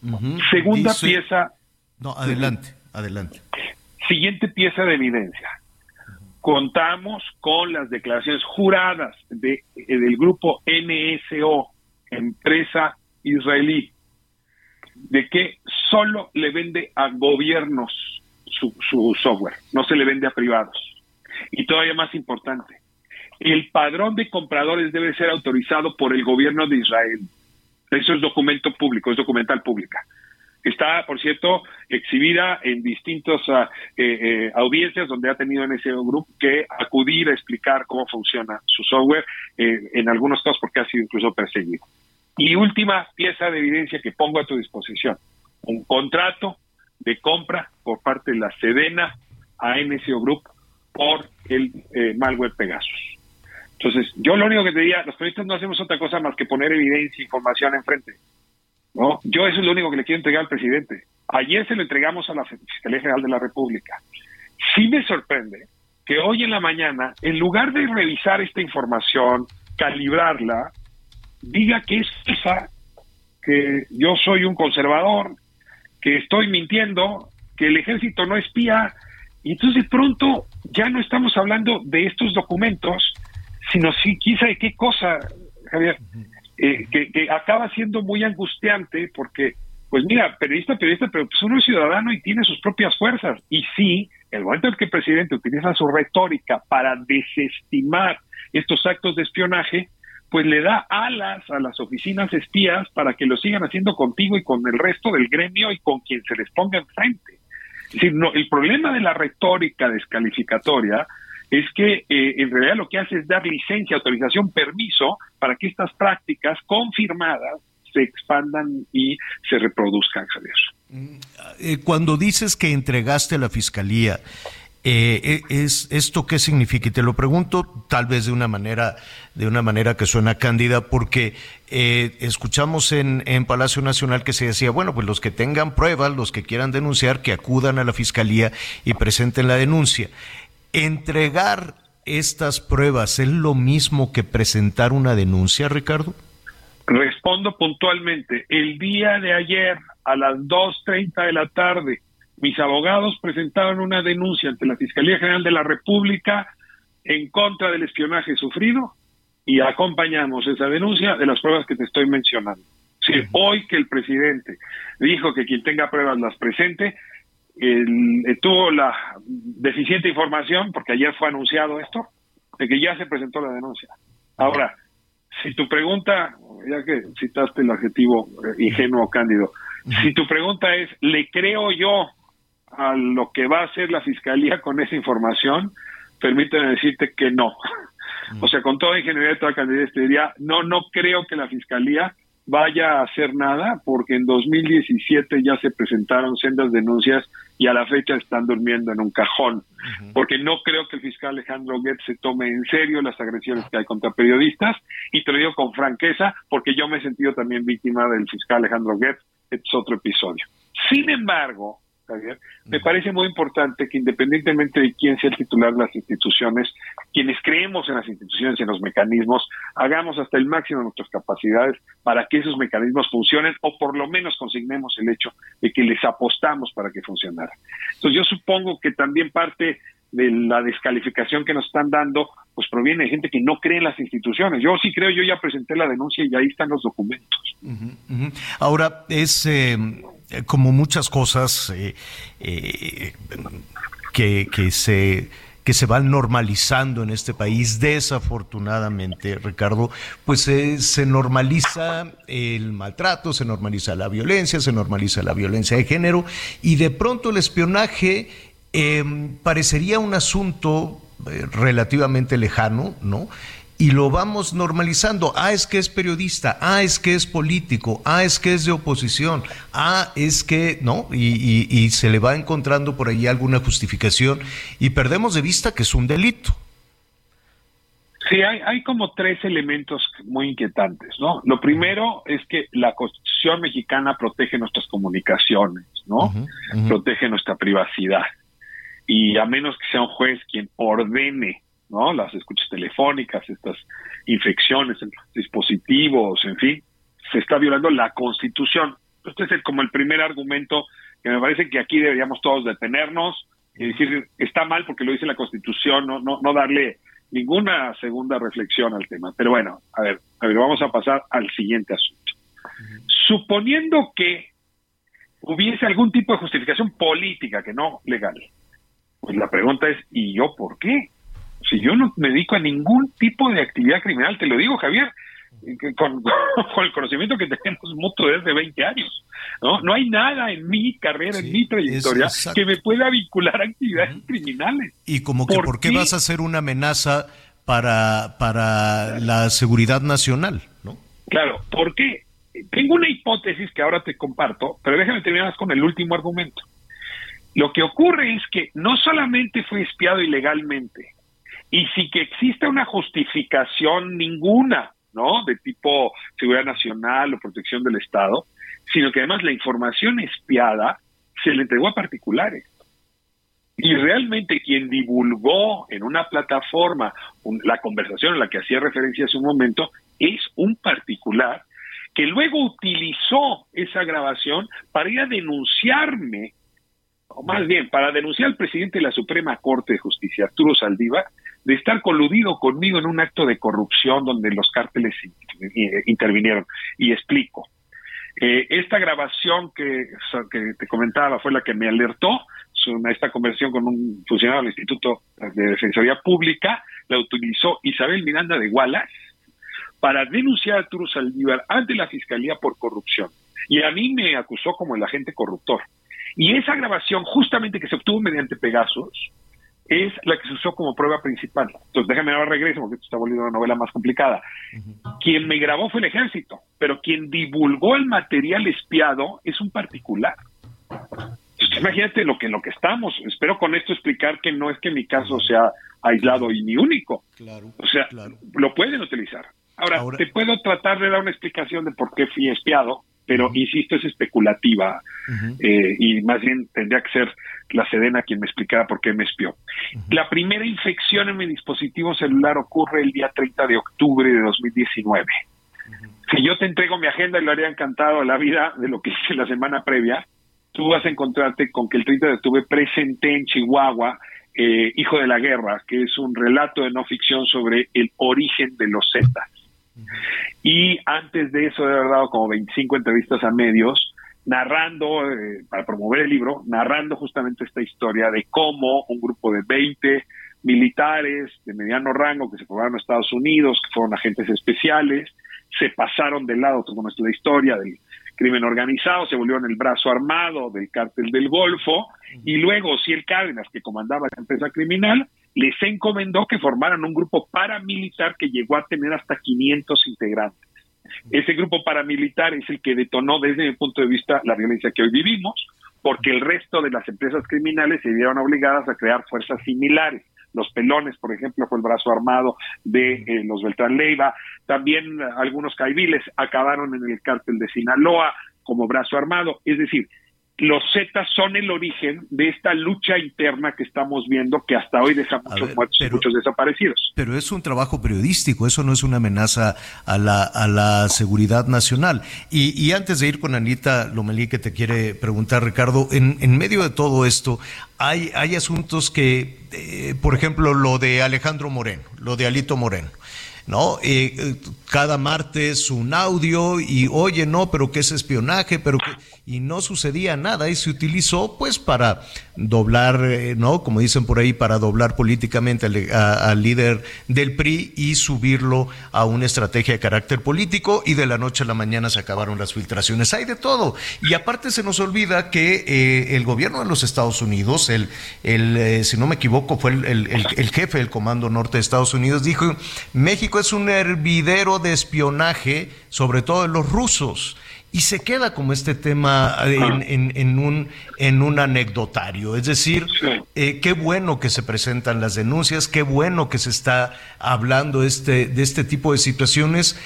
Segunda pieza. No, adelante, adelante. Siguiente pieza de evidencia contamos con las declaraciones juradas de, eh, del grupo NSO, empresa israelí, de que solo le vende a gobiernos su, su software, no se le vende a privados. Y todavía más importante, el padrón de compradores debe ser autorizado por el gobierno de Israel. Eso es documento público, es documental pública. Está, por cierto, exhibida en distintas ah, eh, eh, audiencias donde ha tenido en ese grupo que acudir a explicar cómo funciona su software, eh, en algunos casos porque ha sido incluso perseguido. Y última pieza de evidencia que pongo a tu disposición, un contrato de compra por parte de la Sedena a NSO Group por el malware Pegasus. Entonces, yo lo único que te diría, los periodistas no hacemos otra cosa más que poner evidencia, información enfrente. ¿No? Yo eso es lo único que le quiero entregar al presidente. Ayer se lo entregamos a la Fiscalía General de la República. Sí me sorprende que hoy en la mañana, en lugar de revisar esta información, calibrarla, diga que es esa que yo soy un conservador, que estoy mintiendo, que el ejército no espía, y entonces de pronto ya no estamos hablando de estos documentos, sino sí, quizá de qué cosa, Javier, eh, que, acaba siendo muy angustiante porque, pues mira, periodista, periodista, pero pues uno es ciudadano y tiene sus propias fuerzas. Y sí, el momento en que el presidente utiliza su retórica para desestimar estos actos de espionaje, pues le da alas a las oficinas espías para que lo sigan haciendo contigo y con el resto del gremio y con quien se les ponga enfrente. Es el problema de la retórica descalificatoria es que eh, en realidad lo que hace es dar licencia, autorización, permiso para que estas prácticas confirmadas se expandan y se reproduzcan, Javier. Mm, eh, cuando dices que entregaste a la fiscalía, eh, es esto qué significa y te lo pregunto tal vez de una manera de una manera que suena cándida porque escuchamos en, en Palacio Nacional que se decía bueno pues los que tengan pruebas los que quieran denunciar que acudan a la fiscalía y presenten la denuncia ¿Entregar estas pruebas es lo mismo que presentar una denuncia, Ricardo? Respondo puntualmente. El día de ayer, a las 2.30 de la tarde, mis abogados presentaron una denuncia ante la Fiscalía General de la República en contra del espionaje sufrido y acompañamos esa denuncia de las pruebas que te estoy mencionando. Si hoy que el presidente dijo que quien tenga pruebas las presente, eh, tuvo la deficiente información, porque ayer fue anunciado esto, de que ya se presentó la denuncia. Ahora, si tu pregunta, ya que citaste el adjetivo eh, ingenuo cándido, si tu pregunta es, ¿le creo yo a lo que va a hacer la fiscalía con esa información? Permíteme decirte que no. O sea, con toda ingeniería de toda candidez te diría, no, no creo que la fiscalía vaya a hacer nada, porque en 2017 ya se presentaron sendas denuncias y a la fecha están durmiendo en un cajón, porque no creo que el fiscal Alejandro Goetz se tome en serio las agresiones que hay contra periodistas, y te lo digo con franqueza, porque yo me he sentido también víctima del fiscal Alejandro Goetz, este es otro episodio. Sin embargo, me parece muy importante que independientemente de quién sea el titular de las instituciones, quienes creemos en las instituciones y en los mecanismos, hagamos hasta el máximo de nuestras capacidades para que esos mecanismos funcionen o por lo menos consignemos el hecho de que les apostamos para que funcionara. Entonces yo supongo que también parte de la descalificación que nos están dando, pues proviene de gente que no cree en las instituciones. Yo sí creo, yo ya presenté la denuncia y ahí están los documentos. Ahora, es eh, como muchas cosas eh, eh, que, que, se que se van normalizando en este país, desafortunadamente, Ricardo, pues se normaliza el maltrato, se normaliza la violencia, se normaliza la violencia de género y de pronto el espionaje parecería un asunto relativamente lejano, ¿no? Y lo vamos normalizando. Ah, es que es periodista, ah, es que es político, ah, es que es de oposición, ah, es que, ¿no? Y, se le va encontrando por ahí alguna justificación y perdemos de vista que es un delito. Sí, hay, hay como tres elementos muy inquietantes, ¿no? Lo primero es que la Constitución mexicana protege nuestras comunicaciones, ¿no? Protege nuestra privacidad. Y a menos que sea un juez quien ordene ¿no? Las escuchas telefónicas, estas infecciones en los dispositivos, en fin, se está violando la Constitución. Este es como el primer argumento que me parece que aquí deberíamos todos detenernos y decir, está mal porque lo dice la Constitución, no, no, no darle ninguna segunda reflexión al tema. Pero bueno, a ver, a ver, vamos a pasar al siguiente asunto. Suponiendo que hubiese algún tipo de justificación política, que no legal, pues la pregunta es, ¿y yo por qué? Si yo no me dedico a ningún tipo de actividad criminal, te lo digo, Javier, con, el conocimiento que tenemos mutuo desde 20 años. ¿no? no hay nada en mi carrera, en mi trayectoria, que me pueda vincular a actividades criminales. Y como que, ¿por, qué? vas a ser una amenaza para, para la seguridad nacional? ¿no? Claro, porque tengo una hipótesis que ahora te comparto, pero déjame terminar con el último argumento. Lo que ocurre es que no solamente fue espiado ilegalmente, y si que existe una justificación ninguna, ¿no? De tipo seguridad nacional o protección del Estado, sino que además la información espiada se le entregó a particulares. Y realmente quien divulgó en una plataforma la conversación a la que hacía referencia hace un momento es un particular que luego utilizó esa grabación para ir a denunciarme, o más bien, para denunciar al presidente de la Suprema Corte de Justicia, Arturo Saldívar, de estar coludido conmigo en un acto de corrupción donde los cárteles intervinieron. Y explico. Eh, esta grabación que, que, te comentaba fue la que me alertó, esta conversión con un funcionario del Instituto de Defensoría Pública, la utilizó Isabel Miranda de Wallace para denunciar a Arturo Saldívar ante la Fiscalía por corrupción. Y a mí me acusó como el agente corruptor. Y esa grabación, justamente que se obtuvo mediante Pegasus, es la que se usó como prueba principal. Entonces, déjame ahora regreso, porque esto está volviendo una novela más complicada. Quien me grabó fue el ejército, pero quien divulgó el material espiado es un particular. imagínate lo que en lo que estamos. Espero con esto explicar que no es que mi caso sea aislado y ni único. Claro, o sea, lo pueden utilizar. Ahora, te puedo tratar de dar una explicación de por qué fui espiado, pero insisto, es especulativa eh, y más bien tendría que ser la Sedena quien me explicara por qué me espió. La primera infección en mi dispositivo celular ocurre el día 30 de octubre de 2019. Si yo te entrego mi agenda y lo haría encantado a la vida de lo que hice la semana previa, tú vas a encontrarte con que el 30 de octubre presenté en Chihuahua eh, Hijo de la Guerra, que es un relato de no ficción sobre el origen de los Zetas. Y antes de eso, he dado como 25 entrevistas a medios, narrando, eh, para promover el libro, narrando justamente esta historia de cómo un grupo de 20 militares de mediano rango que se formaron en Estados Unidos, que fueron agentes especiales, se pasaron del lado, como es la historia del crimen organizado, se volvieron el brazo armado del cártel del Golfo, y luego si el Cárdenas, que comandaba la empresa criminal, les encomendó que formaran un grupo paramilitar que llegó a tener hasta 500 integrantes. Ese grupo paramilitar es el que detonó desde mi punto de vista la violencia que hoy vivimos, porque el resto de las empresas criminales se vieron obligadas a crear fuerzas similares. Los pelones, por ejemplo, fue el brazo armado de eh, los Beltrán Leiva. También algunos caiviles acabaron en el cártel de Sinaloa como brazo armado. Es decir, los Zetas son el origen de esta lucha interna que estamos viendo que hasta hoy deja muchos muertos y muchos desaparecidos. Pero es un trabajo periodístico, eso no es una amenaza a la, a la seguridad nacional. Y, antes de ir con Anita Lomelí, que te quiere preguntar, Ricardo, en, en medio de todo esto, hay, hay asuntos que, eh, por ejemplo, lo de Alejandro Moreno, lo de Alito Moreno. ¿no? Eh, cada martes un audio y oye, no, pero ¿qué es espionaje? Pero y no sucedía nada y se utilizó pues para doblar, eh, ¿no? Como dicen por ahí, para doblar políticamente al, líder del PRI y subirlo a una estrategia de carácter político y de la noche a la mañana se acabaron las filtraciones. Hay de todo. Y aparte se nos olvida que eh, el gobierno de los Estados Unidos, el, el eh, si no me equivoco, fue el, el jefe del Comando Norte de Estados Unidos, dijo, México es un hervidero de espionaje, sobre todo de los rusos y se queda como este tema en, en, un, en un anecdotario. Es decir, eh, qué bueno que se presentan las denuncias, qué bueno que se está hablando este, de este tipo de situaciones.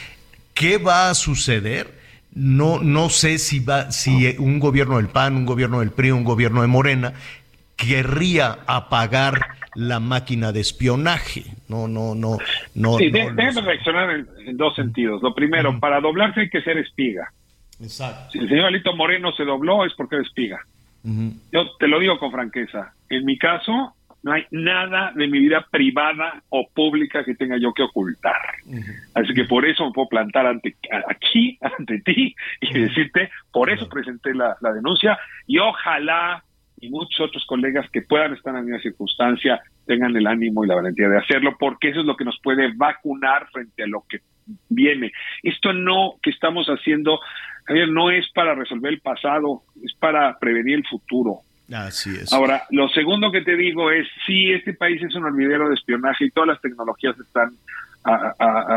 ¿Qué va a suceder? No, no sé si, va, si un gobierno del PAN, un gobierno del PRI, un gobierno de Morena querría apagar la máquina de espionaje. No, no, no, no. Sí, déjame reaccionar en, dos sentidos. Lo primero, para doblarse hay que ser espiga. Exacto. Si el señor Alito Moreno se dobló es porque es espiga. Yo te lo digo con franqueza. En mi caso, no hay nada de mi vida privada o pública que tenga yo que ocultar. Así que por eso me puedo plantar ante aquí, ante ti, y decirte, por eso presenté la, la, denuncia, y ojalá y muchos otros colegas que puedan estar en la misma circunstancia tengan el ánimo y la valentía de hacerlo, porque eso es lo que nos puede vacunar frente a lo que viene. Esto no que estamos haciendo Javier, no es para resolver el pasado, es para prevenir el futuro. Así es. Ahora, lo segundo que te digo es, sí, este país es un olvidero de espionaje y todas las tecnologías están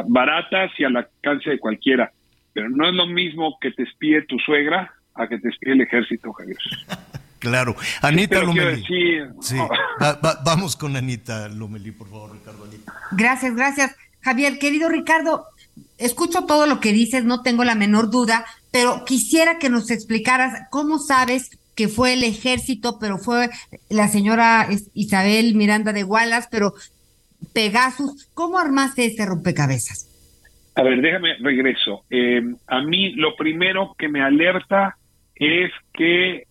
baratas y al alcance de cualquiera, pero no es lo mismo que te espíe tu suegra a que te espíe el ejército, Javier. claro. Anita Lomelí. Sí. vamos con Anita Lomelí, por favor, Ricardo. Gracias, gracias. Javier, querido Ricardo, escucho todo lo que dices, no tengo la menor duda, pero quisiera que nos explicaras cómo sabes que fue el ejército, pero fue la señora Isabel Miranda de Wallace, pero Pegasus, ¿cómo armaste este rompecabezas? A ver, déjame, regreso. Eh, a mí lo primero que me alerta es que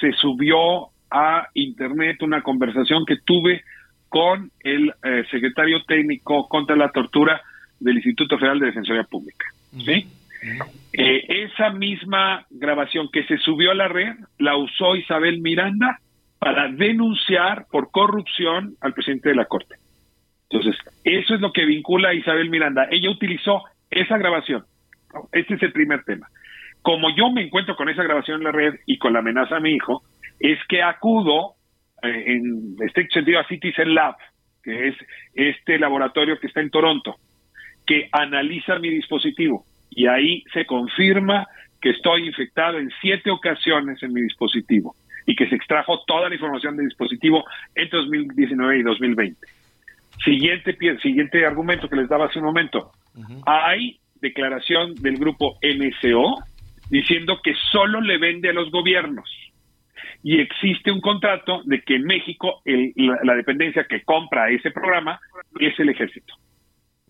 se subió a internet una conversación que tuve con el eh, secretario técnico contra la tortura del Instituto Federal de Defensoría Pública. ¿sí? Eh, esa misma grabación que se subió a la red la usó Isabel Miranda para denunciar por corrupción al presidente de la Corte. Entonces, eso es lo que vincula a Isabel Miranda. Ella utilizó esa grabación. Este es el primer tema. Como yo me encuentro con esa grabación en la red y con la amenaza a mi hijo, es que acudo eh, en este sentido a Citizen Lab, que es este laboratorio que está en Toronto, que analiza mi dispositivo y ahí se confirma que estoy infectado en siete ocasiones en mi dispositivo y que se extrajo toda la información del dispositivo entre 2019 y 2020. Siguiente, siguiente argumento que les daba hace un momento. Hay declaración del grupo MCO diciendo que solo le vende a los gobiernos. Y existe un contrato de que en México la, dependencia que compra ese programa es el ejército.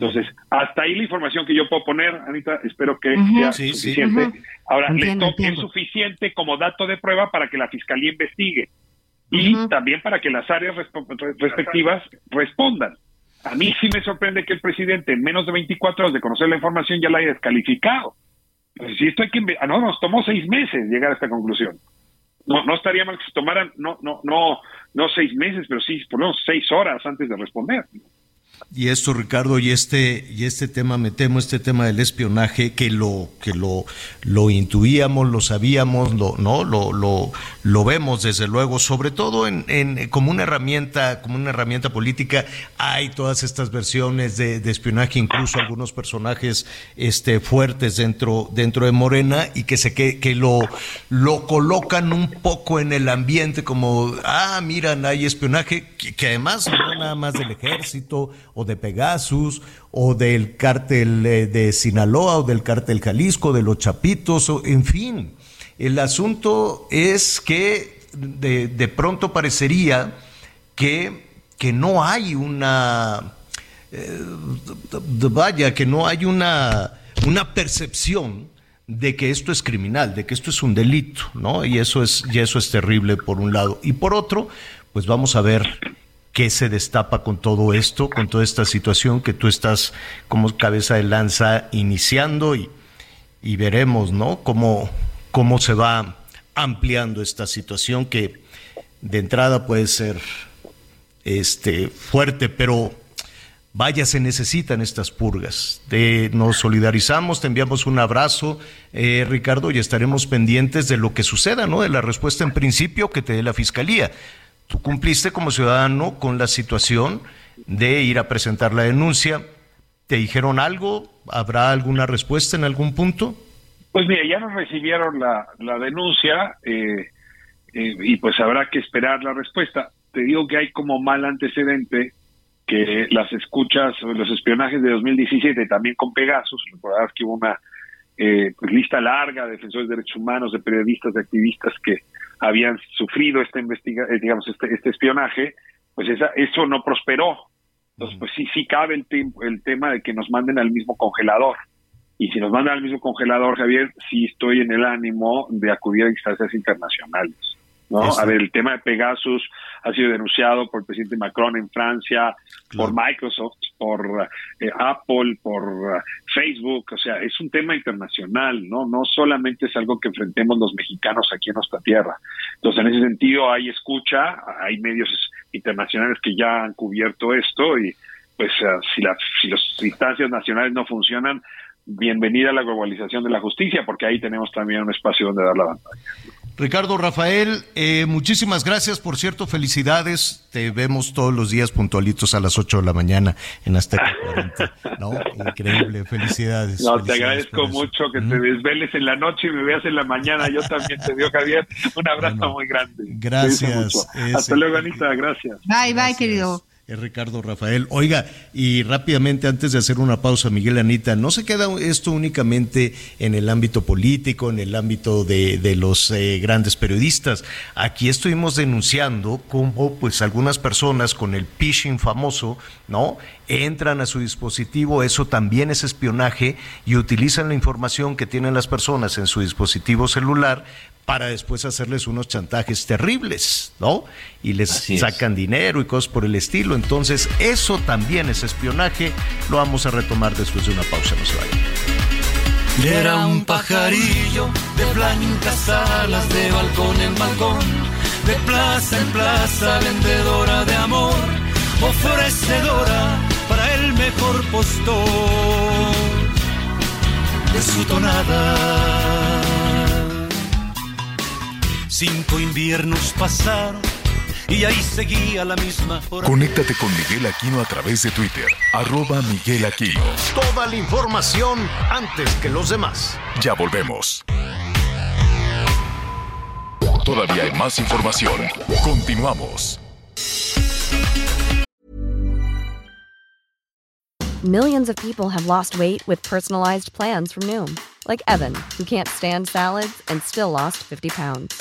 Entonces, hasta ahí la información que yo puedo poner, Anita, espero que sea suficiente. Ahora, es suficiente como dato de prueba para que la fiscalía investigue y también para que las áreas respectivas respondan. A mí sí me sorprende que el presidente en menos de 24 horas de conocer la información ya la haya descalificado. Pues si esto hay que ah, no nos tomó seis meses llegar a esta conclusión. No, no estaría mal que se tomaran no no no no seis meses, pero sí por lo menos seis horas antes de responder. Y esto, Ricardo, y este, y este tema, me temo, este tema del espionaje, que lo, que lo, lo intuíamos, lo sabíamos, lo, ¿no? Lo, lo, lo vemos desde luego, sobre todo en, en, como una herramienta, como una herramienta política, hay todas estas versiones de, espionaje, incluso algunos personajes este, fuertes dentro, dentro de Morena, y que se que, que lo, lo colocan un poco en el ambiente, como ah, miran, hay espionaje, que, que además no nada más del ejército o de Pegasus, o del cártel eh, de Sinaloa, o del cártel Jalisco, de los Chapitos, o, en fin. El asunto es que de, de pronto parecería que, que, no hay una, eh, vaya, que no hay una, una percepción de que esto es criminal, de que esto es un delito, ¿no? Y eso es, y eso es terrible por un lado. Y por otro, pues vamos a ver qué se destapa con todo esto, con toda esta situación que tú estás como cabeza de lanza iniciando y, y veremos, ¿no? Cómo, cómo se va ampliando esta situación que de entrada puede ser este, fuerte, pero vaya, se necesitan estas purgas. Nos solidarizamos, te enviamos un abrazo, eh, Ricardo, y estaremos pendientes de lo que suceda, ¿no? De la respuesta en principio que te dé la Fiscalía. Tú cumpliste como ciudadano con la situación de ir a presentar la denuncia. ¿Te dijeron algo? ¿Habrá alguna respuesta en algún punto? Pues mira, ya nos recibieron la, la denuncia eh, eh, y pues habrá que esperar la respuesta. Te digo que hay como mal antecedente que las escuchas, los espionajes de 2017, también con Pegasus, recordarás que hubo una eh, pues, lista larga de defensores de derechos humanos, de periodistas, de activistas que habían sufrido esta investiga eh, digamos este, este espionaje, pues esa, eso no prosperó. Entonces, pues sí, sí cabe el, el tema de que nos manden al mismo congelador. Y si nos mandan al mismo congelador, Javier, sí estoy en el ánimo de acudir a instancias internacionales. ¿No? A ver, el tema de Pegasus ha sido denunciado por el presidente Macron en Francia, por Microsoft, por eh, Apple, por uh, Facebook, o sea, es un tema internacional, ¿no? No solamente es algo que enfrentemos los mexicanos aquí en nuestra tierra. Entonces, en ese sentido, hay escucha, hay medios internacionales que ya han cubierto esto y pues uh, si, la, si las instancias nacionales no funcionan, bienvenida a la globalización de la justicia, porque ahí tenemos también un espacio donde dar la batalla. Ricardo Rafael, eh, muchísimas gracias, por cierto, felicidades. Te vemos todos los días puntualitos a las 8 de la mañana en Azteca 40. ¿no? Increíble, felicidades. No, te agradezco mucho que te desveles en la noche y me veas en la mañana. Yo también te digo, Javier. Un abrazo muy grande. Gracias. Hasta luego, Anita. Gracias. Bye, bye, querido es Ricardo Rafael. Oiga, y rápidamente antes de hacer una pausa, Miguel Anita, no se queda esto únicamente en el ámbito político, en el ámbito de, de los eh, grandes periodistas. Aquí estuvimos denunciando cómo pues algunas personas con el phishing famoso, ¿no? entran a su dispositivo, eso también es espionaje y utilizan la información que tienen las personas en su dispositivo celular para después hacerles unos chantajes terribles, ¿no? Y les sacan dinero y cosas por el estilo. Entonces, eso también es espionaje. Lo vamos a retomar después de una pausa. No se vayan. Era un pajarillo de blancas alas, de balcón en balcón, de plaza en plaza, vendedora de amor, ofrecedora para el mejor postor de su tonada. Cinco inviernos pasaron y ahí seguía la misma hora. Conéctate con Miguel Aquino a través de Twitter, arroba Miguel Aquino. Toda la información antes que los demás. Ya volvemos. Todavía hay más información. Continuamos. Millions of people have lost weight with personalized plans from Noom, like Evan, who can't stand salads and still lost 50 pounds.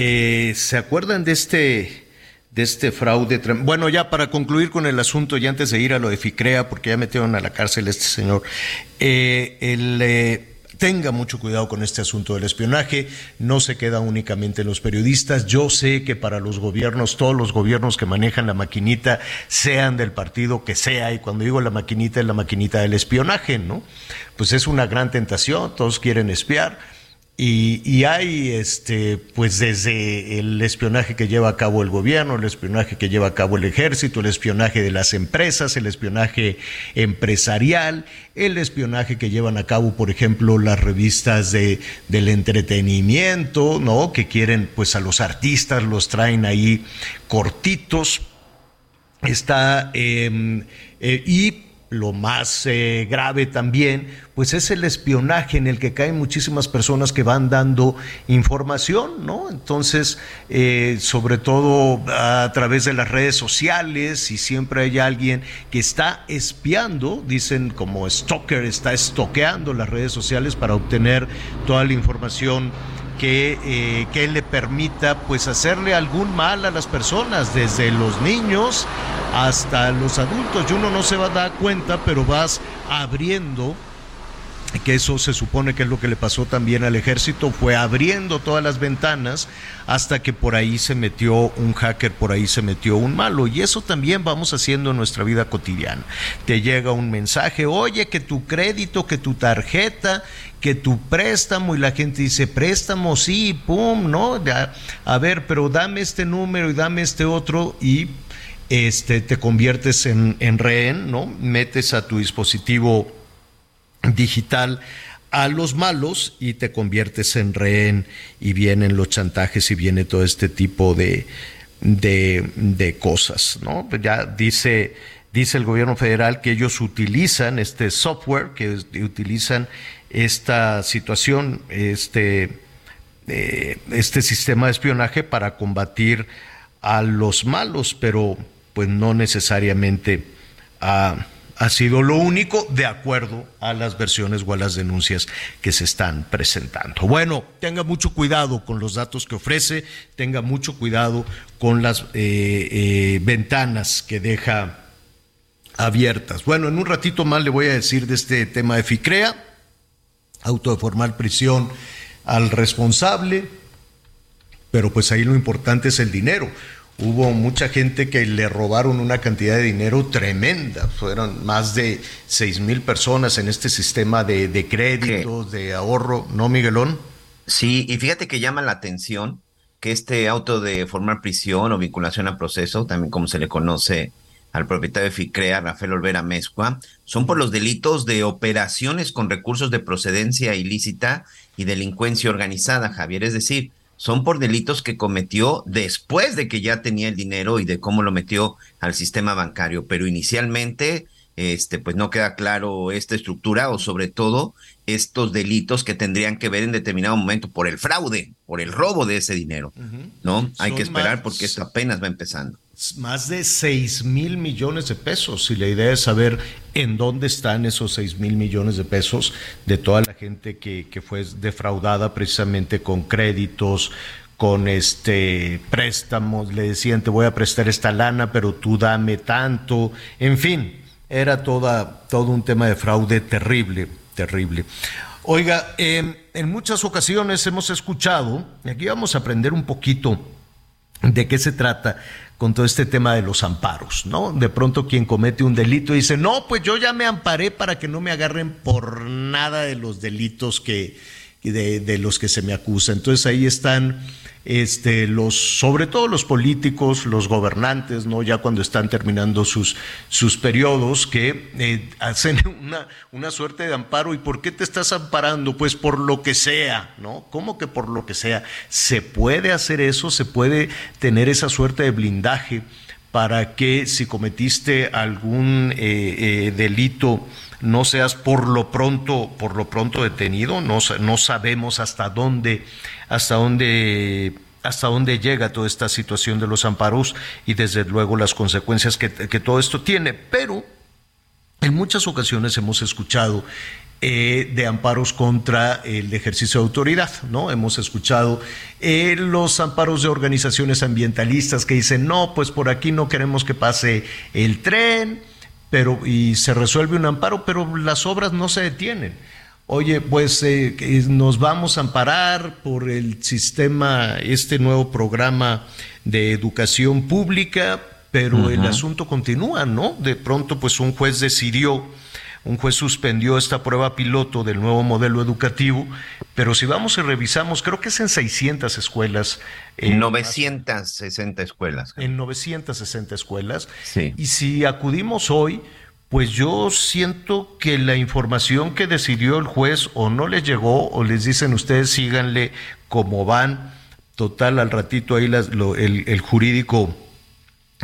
Eh, ¿Se acuerdan de este, de este fraude? Bueno, ya para concluir con el asunto y antes de ir a lo de FICREA, porque ya metieron a la cárcel este señor, eh, el... Eh, tenga mucho cuidado con este asunto del espionaje, no se queda únicamente en los periodistas, yo sé que para los gobiernos, todos los gobiernos que manejan la maquinita, sean del partido que sea, y cuando digo la maquinita es la maquinita del espionaje, ¿no? Pues es una gran tentación, todos quieren espiar y, hay, este, pues desde el espionaje que lleva a cabo el gobierno, el espionaje que lleva a cabo el ejército, el espionaje de las empresas, el espionaje empresarial, el espionaje que llevan a cabo, por ejemplo, las revistas de, del entretenimiento, ¿no? Que quieren, pues a los artistas los traen ahí cortitos. Está, em, eh, y lo más eh, grave también, pues es el espionaje en el que caen muchísimas personas que van dando información, ¿no? Entonces, eh, sobre todo a través de las redes sociales, y siempre hay alguien que está espiando, dicen como stalker, está estoqueando las redes sociales para obtener toda la información que, eh, que le permita pues hacerle algún mal a las personas, desde los niños hasta los adultos. Y uno no se va a dar cuenta, pero vas abriendo que eso se supone que es lo que le pasó también al ejército, fue abriendo todas las ventanas hasta que por ahí se metió un hacker, por ahí se metió un malo. Y eso también vamos haciendo en nuestra vida cotidiana. Te llega un mensaje, oye, que tu crédito, que tu tarjeta, que tu préstamo, y la gente dice, préstamo, sí, pum, ¿no? a ver, pero dame este número y dame este otro y este, te conviertes en, en rehén, ¿no? Metes a tu dispositivo digital a los malos y te conviertes en rehén y vienen los chantajes y viene todo este tipo de, de, cosas, ¿no? Ya dice, dice el gobierno federal que ellos utilizan este software, que utilizan esta situación, este, eh, este sistema de espionaje para combatir a los malos, pero pues no necesariamente ha sido lo único de acuerdo a las versiones o a las denuncias que se están presentando. Bueno, tenga mucho cuidado con los datos que ofrece, tenga mucho cuidado con las eh, eh, ventanas que deja abiertas. Bueno, en un ratito más le voy a decir de este tema de FICREA, auto de formal prisión al responsable, pero pues ahí lo importante es el dinero hubo mucha gente que le robaron una cantidad de dinero tremenda. Fueron más de seis mil personas en este sistema de, de créditos, de ahorro, ¿no, Miguelón? Sí, y fíjate que llama la atención que este auto de formar prisión o vinculación a proceso, también como se le conoce al propietario de FICREA, Rafael Olvera Mezcua, son por los delitos de operaciones con recursos de procedencia ilícita y delincuencia organizada, Javier. Es decir, son por delitos que cometió después de que ya tenía el dinero y de cómo lo metió al sistema bancario, pero inicialmente este, pues no queda claro esta estructura o sobre todo estos delitos que tendrían que ver en determinado momento por el fraude, por el robo de ese dinero, ¿no? Hay que esperar porque esto apenas va empezando. Más de 6 mil millones de pesos. Y la idea es saber en dónde están esos 6 mil millones de pesos de toda la gente que, que fue defraudada precisamente con créditos, con este préstamos, le decían te voy a prestar esta lana, pero tú dame tanto, en fin, era toda, todo un tema de fraude terrible, terrible. Oiga, en muchas ocasiones hemos escuchado, y aquí vamos a aprender un poquito de qué se trata con todo este tema de los amparos, ¿no? De pronto quien comete un delito dice, no, pues yo ya me amparé para que no me agarren por nada de los delitos que, de, de los que se me acusa. Entonces ahí están este, los, sobre todo los políticos, los gobernantes, ¿no? Ya cuando están terminando sus, sus periodos, que eh, hacen una, una suerte de amparo. ¿Y por qué te estás amparando? Pues por lo que sea, ¿no? ¿Cómo que por lo que sea? Se puede hacer eso, se puede tener esa suerte de blindaje para que si cometiste algún eh, eh, delito no seas por lo pronto por lo pronto detenido no, no sabemos hasta dónde hasta dónde hasta dónde llega toda esta situación de los amparos y desde luego las consecuencias que, todo esto tiene. Pero en muchas ocasiones hemos escuchado eh, de amparos contra el ejercicio de autoridad, ¿no? Hemos escuchado eh, los amparos de organizaciones ambientalistas que dicen, no, pues por aquí no queremos que pase el tren, pero y se resuelve un amparo, pero las obras no se detienen oye, pues eh, nos vamos a amparar por el sistema, este nuevo programa de educación pública, pero el asunto continúa, ¿no? De pronto, pues un juez decidió, un juez suspendió esta prueba piloto del nuevo modelo educativo, pero si vamos y revisamos, creo que es en 600 escuelas. En 960 escuelas. En 960 escuelas. Sí. Y si acudimos hoy, pues yo siento que la información que decidió el juez o no les llegó o les dicen ustedes síganle como van. Total, al ratito ahí el, jurídico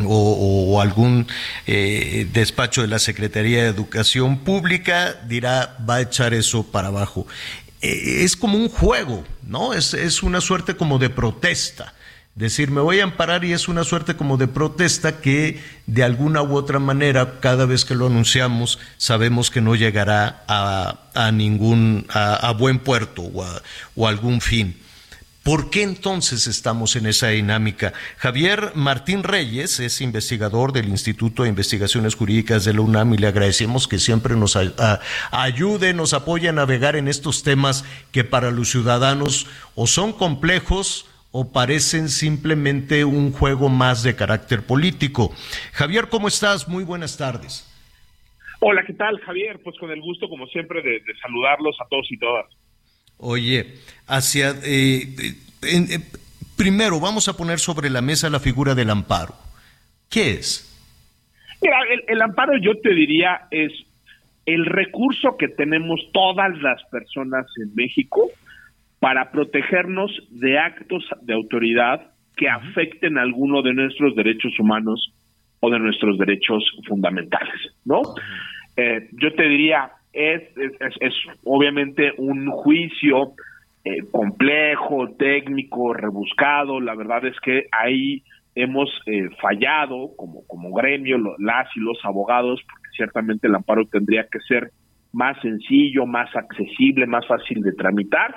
o, algún eh, despacho de la Secretaría de Educación Pública dirá va a echar eso para abajo. Eh, es como un juego, ¿no? Es, es una suerte como de protesta decir me voy a amparar y es una suerte como de protesta que de alguna u otra manera cada vez que lo anunciamos sabemos que no llegará a, ningún a, buen puerto o o algún fin. ¿Por qué entonces estamos en esa dinámica? Javier Martín Reyes es investigador del Instituto de Investigaciones Jurídicas de la UNAM y le agradecemos que siempre nos ayude, nos apoye a navegar en estos temas que para los ciudadanos o son complejos o parecen simplemente un juego más de carácter político. Javier, ¿cómo estás? Muy buenas tardes. Hola, ¿qué tal, Javier? Pues con el gusto, como siempre, de, saludarlos a todos y todas. Oye, hacia... Eh, eh, primero, vamos a poner sobre la mesa la figura del amparo. ¿Qué es? Mira, el amparo yo te diría es el recurso que tenemos todas las personas en México para protegernos de actos de autoridad que afecten alguno de nuestros derechos humanos o de nuestros derechos fundamentales, ¿no? Eh, yo te diría, es, es, obviamente un juicio eh, complejo, técnico, rebuscado, la verdad es que ahí hemos eh, fallado como, como gremio, las y los abogados, porque ciertamente el amparo tendría que ser más sencillo, más accesible, más fácil de tramitar,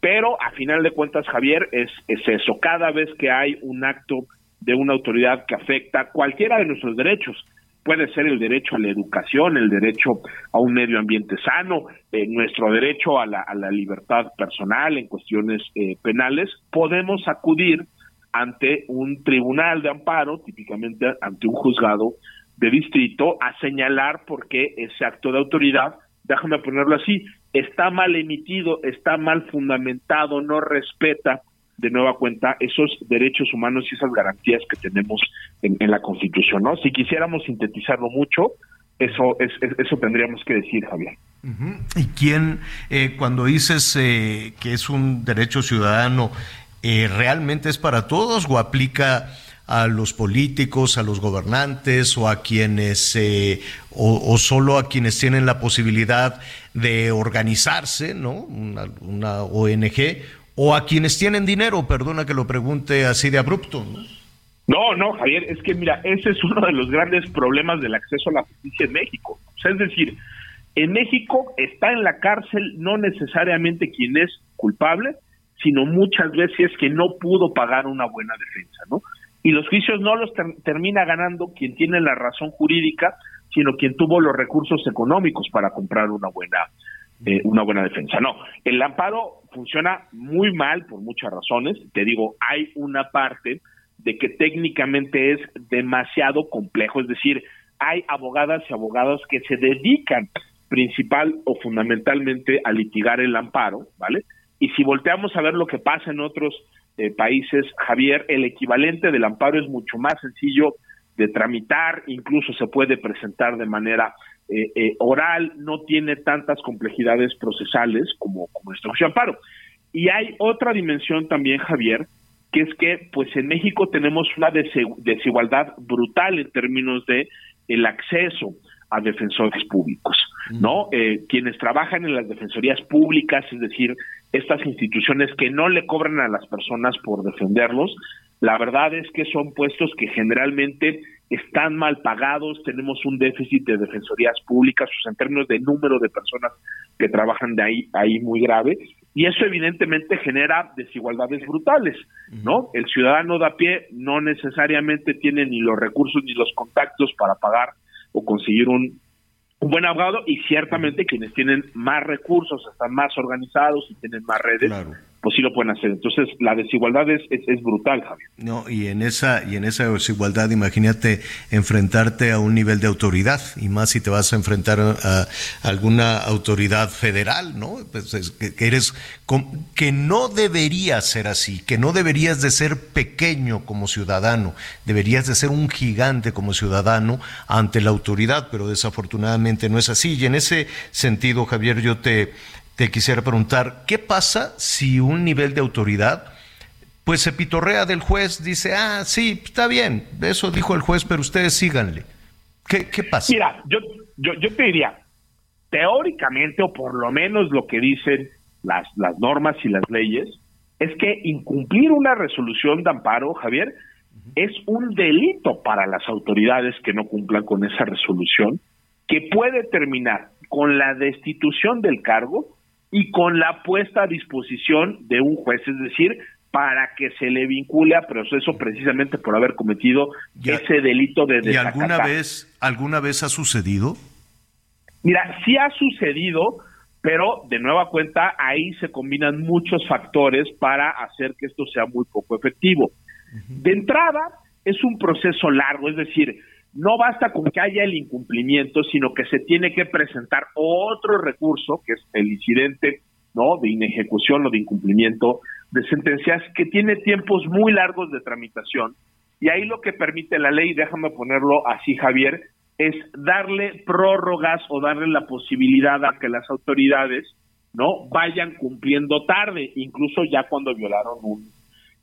pero a final de cuentas, Javier, es, es eso. Cada vez que hay un acto de una autoridad que afecta cualquiera de nuestros derechos, puede ser el derecho a la educación, el derecho a un medio ambiente sano, eh, nuestro derecho a la, a la, libertad personal en cuestiones eh, penales, podemos acudir ante un tribunal de amparo, típicamente ante un juzgado de distrito, a señalar por qué ese acto de autoridad, déjame ponerlo así, está mal emitido, está mal fundamentado, no respeta de nueva cuenta esos derechos humanos y esas garantías que tenemos en, la Constitución, ¿no? Si quisiéramos sintetizarlo mucho, eso es, eso tendríamos que decir, Javier. ¿Y quién, eh, cuando dices eh, que es un derecho ciudadano, eh, realmente es para todos o aplica a los políticos, a los gobernantes o a quienes, eh, o, solo a quienes tienen la posibilidad de organizarse, ¿no? Una, ONG, o a quienes tienen dinero, perdona que lo pregunte así de abrupto, ¿no? No, no, Javier, es que mira, ese es uno de los grandes problemas del acceso a la justicia en México. Es decir, en México está en la cárcel no necesariamente quien es culpable, sino muchas veces que no pudo pagar una buena defensa, ¿no? Y los juicios no los termina ganando quien tiene la razón jurídica, sino quien tuvo los recursos económicos para comprar una buena eh, una buena defensa. No, el amparo funciona muy mal por muchas razones. Te digo, hay una parte de que técnicamente es demasiado complejo, es decir, hay abogadas y abogados que se dedican principal o fundamentalmente a litigar el amparo, ¿vale? Y si volteamos a ver lo que pasa en otros eh, países, Javier, el equivalente del amparo es mucho más sencillo de tramitar, incluso se puede presentar de manera eh, eh, oral, no tiene tantas complejidades procesales como, como este amparo. Y hay otra dimensión también, Javier, que es que pues en México tenemos una desigualdad brutal en términos de el acceso a defensores públicos, ¿no? Eh, quienes trabajan en las defensorías públicas, es decir, estas instituciones que no le cobran a las personas por defenderlos, la verdad es que son puestos que generalmente están mal pagados, tenemos un déficit de defensorías públicas, pues, en términos de número de personas que trabajan de ahí, ahí muy grave, y eso evidentemente genera desigualdades brutales, ¿no? El ciudadano de a pie no necesariamente tiene ni los recursos ni los contactos para pagar o conseguir un, un buen abogado y ciertamente quienes tienen más recursos, están más organizados y tienen más redes, pues sí lo pueden hacer. Entonces, la desigualdad es, es, brutal, Javier. No, y en esa y en esa desigualdad, imagínate enfrentarte a un nivel de autoridad y más si te vas a enfrentar a, alguna autoridad federal, ¿no? Pues que, eres que no debería ser así, que no deberías de ser pequeño como ciudadano, deberías de ser un gigante como ciudadano ante la autoridad, pero desafortunadamente no es así. Y en ese sentido, Javier, yo te te quisiera preguntar, ¿qué pasa si un nivel de autoridad pues se pitorrea del juez, dice, ah, sí, está bien, eso dijo el juez, pero ustedes síganle? ¿Qué, qué pasa? Mira, yo, yo, yo te diría, teóricamente, o por lo menos lo que dicen las, las normas y las leyes, es que incumplir una resolución de amparo, Javier, es un delito para las autoridades que no cumplan con esa resolución, que puede terminar con la destitución del cargo y con la puesta a disposición de un juez, es decir, para que se le vincule a proceso precisamente por haber cometido ese delito de ¿Y alguna vez, alguna vez ha sucedido? Mira, sí ha sucedido, pero de nueva cuenta ahí se combinan muchos factores para hacer que esto sea muy poco efectivo. De entrada, es un proceso largo, es decir, no basta con que haya el incumplimiento, sino que se tiene que presentar otro recurso, que es el incidente ¿no? de inejecución o de incumplimiento de sentencias, que tiene tiempos muy largos de tramitación. Y ahí lo que permite la ley, déjame ponerlo así, Javier, es darle prórrogas o darle la posibilidad a que las autoridades no vayan cumpliendo tarde, incluso ya cuando violaron un,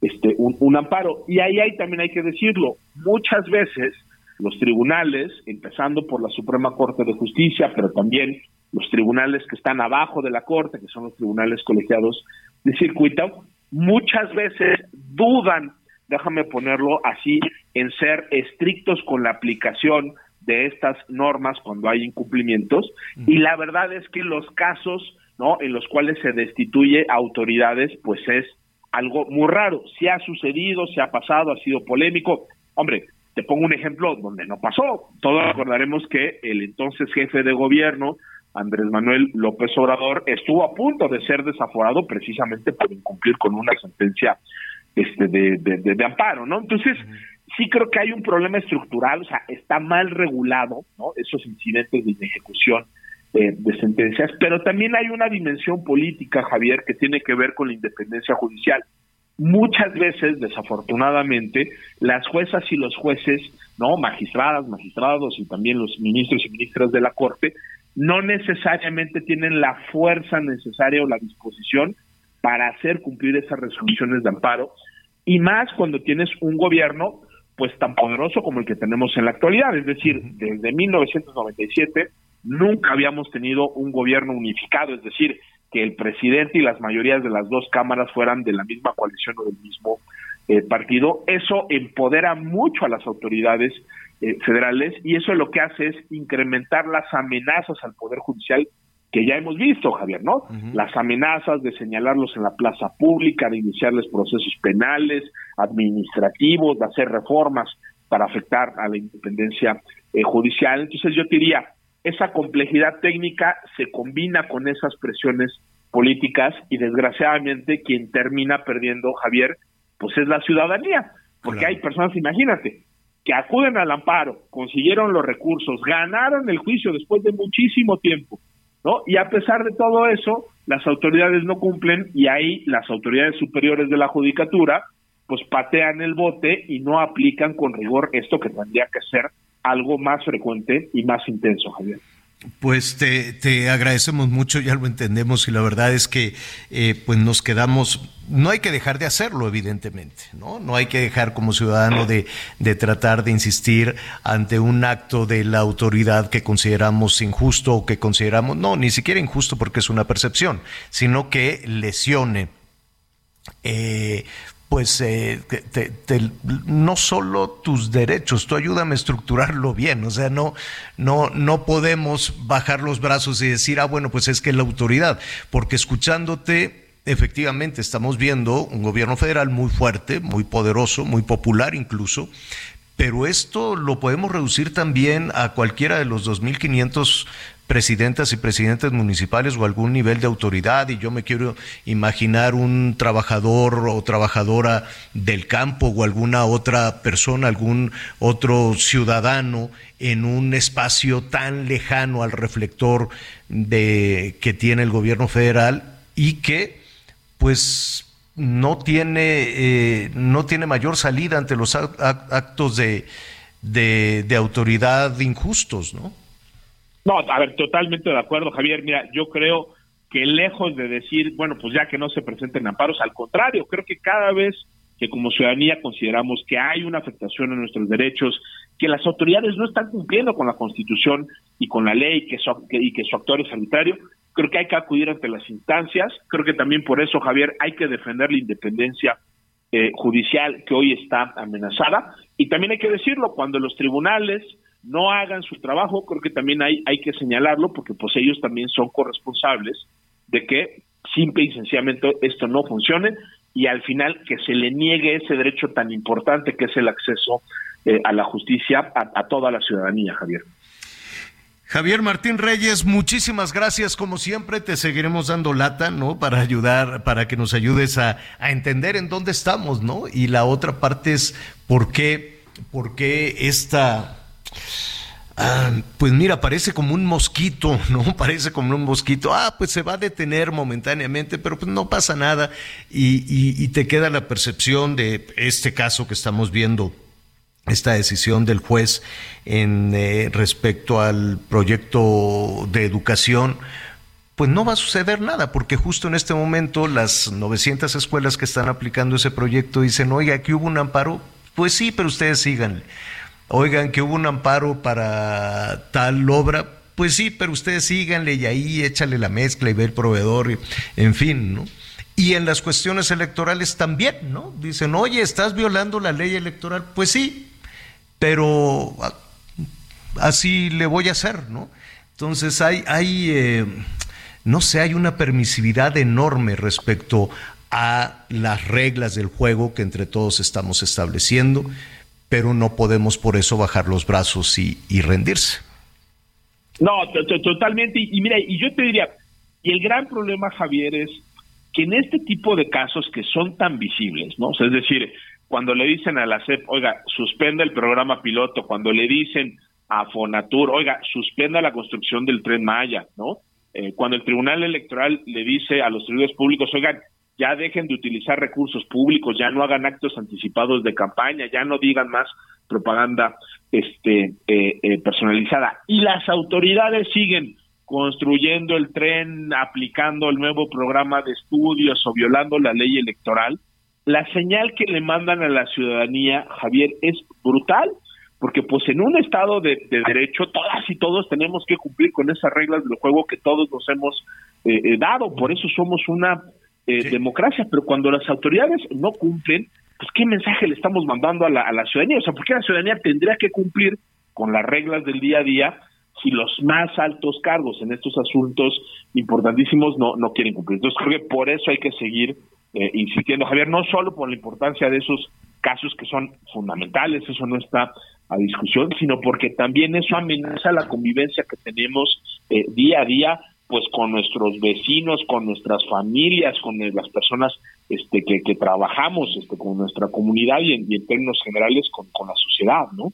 este, un, amparo. Y ahí, ahí también hay que decirlo, muchas veces los tribunales, empezando por la Suprema Corte de Justicia, pero también los tribunales que están abajo de la Corte, que son los tribunales colegiados de circuito, muchas veces dudan, déjame ponerlo así, en ser estrictos con la aplicación de estas normas cuando hay incumplimientos. Y la verdad es que los casos no en los cuales se destituye autoridades pues es algo muy raro. Si ha sucedido se ha pasado ha sido polémico. Hombre te pongo un ejemplo donde no pasó. Todos recordaremos que el entonces jefe de gobierno, Andrés Manuel López Obrador, estuvo a punto de ser desaforado precisamente por incumplir con una sentencia este de, de, amparo, ¿no? Entonces, sí creo que hay un problema estructural, o sea, está mal regulado, ¿no? Esos incidentes de ejecución eh, de sentencias, pero también hay una dimensión política, Javier, que tiene que ver con la independencia judicial muchas veces, desafortunadamente, las juezas y los jueces, no, magistradas, magistrados y también los ministros y ministras de la Corte, no necesariamente tienen la fuerza necesaria o la disposición para hacer cumplir esas resoluciones de amparo, y más cuando tienes un gobierno pues tan poderoso como el que tenemos en la actualidad. Es decir, desde 1997 nunca habíamos tenido un gobierno unificado, es decir, que el presidente y las mayorías de las dos cámaras fueran de la misma coalición o del mismo eh, partido. Eso empodera mucho a las autoridades eh, federales y eso lo que hace es incrementar las amenazas al Poder Judicial que ya hemos visto, Javier, ¿no? Las amenazas de señalarlos en la plaza pública, de iniciarles procesos penales, administrativos, de hacer reformas para afectar a la independencia eh, judicial. Entonces yo diría, esa complejidad técnica se combina con esas presiones políticas y desgraciadamente quien termina perdiendo, Javier, pues es la ciudadanía, porque hay personas, imagínate, que acuden al amparo, consiguieron los recursos, ganaron el juicio después de muchísimo tiempo, ¿no? Y a pesar de todo eso, las autoridades no cumplen y ahí las autoridades superiores de la judicatura pues patean el bote y no aplican con rigor esto que tendría que ser algo más frecuente y más intenso, Javier. Pues te, te, agradecemos mucho, ya lo entendemos y la verdad es que eh, pues nos quedamos, no hay que dejar de hacerlo evidentemente, ¿no? No hay que dejar como ciudadano de, de tratar de insistir ante un acto de la autoridad que consideramos injusto o que consideramos, no, ni siquiera injusto porque es una percepción, sino que lesione eh, pues eh, no solo tus derechos, tú ayúdame a estructurarlo bien, o sea, no, no, no podemos bajar los brazos y decir, ah, bueno, pues es que la autoridad, porque escuchándote, efectivamente estamos viendo un gobierno federal muy fuerte, muy poderoso, muy popular incluso, pero esto lo podemos reducir también a cualquiera de los 2.500 presidentas y presidentes municipales o algún nivel de autoridad y yo me quiero imaginar un trabajador o trabajadora del campo o alguna otra persona, algún otro ciudadano en un espacio tan lejano al reflector de que tiene el gobierno federal y que pues no tiene eh, no tiene mayor salida ante los actos de, de, de autoridad injustos, ¿no? No, a ver, totalmente de acuerdo, Javier. Mira, yo creo que lejos de decir, bueno, pues ya que no se presenten amparos, al contrario, creo que cada vez que como ciudadanía consideramos que hay una afectación a nuestros derechos, que las autoridades no están cumpliendo con la Constitución y con la ley que y que su actor es arbitrario, creo que hay que acudir ante las instancias. Creo que también por eso, Javier, hay que defender la independencia eh, judicial que hoy está amenazada. Y también hay que decirlo, cuando los tribunales no hagan su trabajo, creo que también hay, hay que señalarlo porque pues ellos también son corresponsables de que simple y sencillamente esto no funcione y al final que se le niegue ese derecho tan importante que es el acceso eh, a la justicia a, toda la ciudadanía, Javier. Javier Martín Reyes, muchísimas gracias. Como siempre, te seguiremos dando lata, ¿no? Para ayudar, para que nos ayudes a, a entender en dónde estamos, ¿no? Y la otra parte es por qué, por qué esta Ah, pues mira, parece como un mosquito, ¿no? Parece como un mosquito. Ah, pues se va a detener momentáneamente, pero pues no pasa nada. Y, te queda la percepción de este caso que estamos viendo, esta decisión del juez en eh, respecto al proyecto de educación. Pues no va a suceder nada, porque justo en este momento las 900 escuelas que están aplicando ese proyecto dicen, oye, aquí hubo un amparo. Pues sí, pero ustedes sigan oigan que hubo un amparo para tal obra, pues sí, pero ustedes síganle y ahí échale la mezcla y ve el proveedor, en fin, ¿no? Y en las cuestiones electorales también, ¿no? Dicen, oye, estás violando la ley electoral. Pues sí, pero así le voy a hacer, ¿no? Entonces hay, hay eh, no sé, hay una permisividad enorme respecto a las reglas del juego que entre todos estamos estableciendo pero no podemos por eso bajar los brazos y, rendirse. No, totalmente. Y, mira, y yo te diría, y el gran problema, Javier, es que en este tipo de casos que son tan visibles, ¿no? es decir, cuando le dicen a la CEP, oiga, suspenda el programa piloto, cuando le dicen a Fonatur, oiga, suspenda la construcción del tren Maya, ¿no? Eh, cuando el Tribunal Electoral le dice a los servidores públicos, oigan, ya dejen de utilizar recursos públicos, ya no hagan actos anticipados de campaña, ya no digan más propaganda este eh, eh, personalizada. Y las autoridades siguen construyendo el tren, aplicando el nuevo programa de estudios o violando la ley electoral, la señal que le mandan a la ciudadanía, Javier, es brutal, porque pues en un estado de, derecho todas y todos tenemos que cumplir con esas reglas del juego que todos nos hemos eh, eh, dado, por eso somos una eh, democracia, pero cuando las autoridades no cumplen, pues qué mensaje le estamos mandando a la, a la ciudadanía, o sea, ¿por qué la ciudadanía tendría que cumplir con las reglas del día a día si los más altos cargos en estos asuntos importantísimos no, no quieren cumplir. Entonces creo que por eso hay que seguir eh, insistiendo, Javier, no solo por la importancia de esos casos que son fundamentales, eso no está a discusión, sino porque también eso amenaza la convivencia que tenemos eh, día a día pues con nuestros vecinos, con nuestras familias, con las personas este, que, que trabajamos este, con nuestra comunidad y en, términos generales con, con la sociedad, ¿no?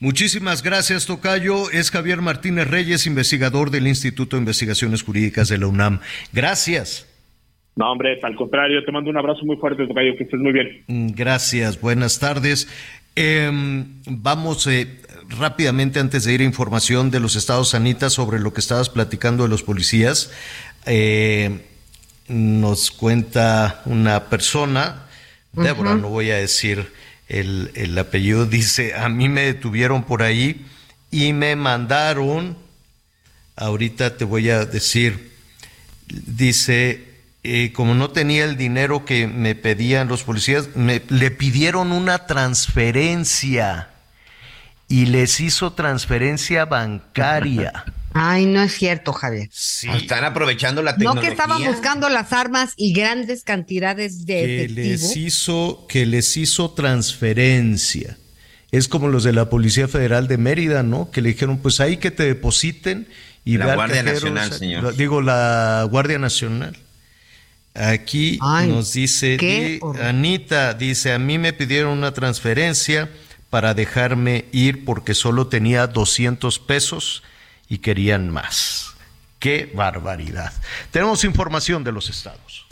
Muchísimas gracias, Tocayo. Es Javier Martínez Reyes, investigador del Instituto de Investigaciones Jurídicas de la UNAM. Gracias. No, hombre, al contrario, te mando un abrazo muy fuerte, Tocayo, que estés muy bien. Gracias, buenas tardes. Em, vamos eh, rápidamente, antes de ir a información de los estados, Anita, sobre lo que estabas platicando de los policías. Eh, nos cuenta una persona, Débora, no voy a decir el, apellido dice, a mí me detuvieron por ahí y me mandaron, ahorita te voy a decir, dice, eh, como no tenía el dinero que me pedían los policías, me, le pidieron una transferencia y les hizo transferencia bancaria. Ay, no es cierto, Javier. Sí. Están aprovechando la tecnología. No que estaban buscando las armas y grandes cantidades de que les hizo que les hizo transferencia. Es como los de la Policía Federal de Mérida, ¿no? Que le dijeron, pues ahí que te depositen y la Guardia Nacional, señor. Digo, la Guardia Nacional. Aquí nos dice Anita dice, "A mí me pidieron una transferencia para dejarme ir porque solo tenía 200 pesos." y querían más. ¡Qué barbaridad! Tenemos información de los estados.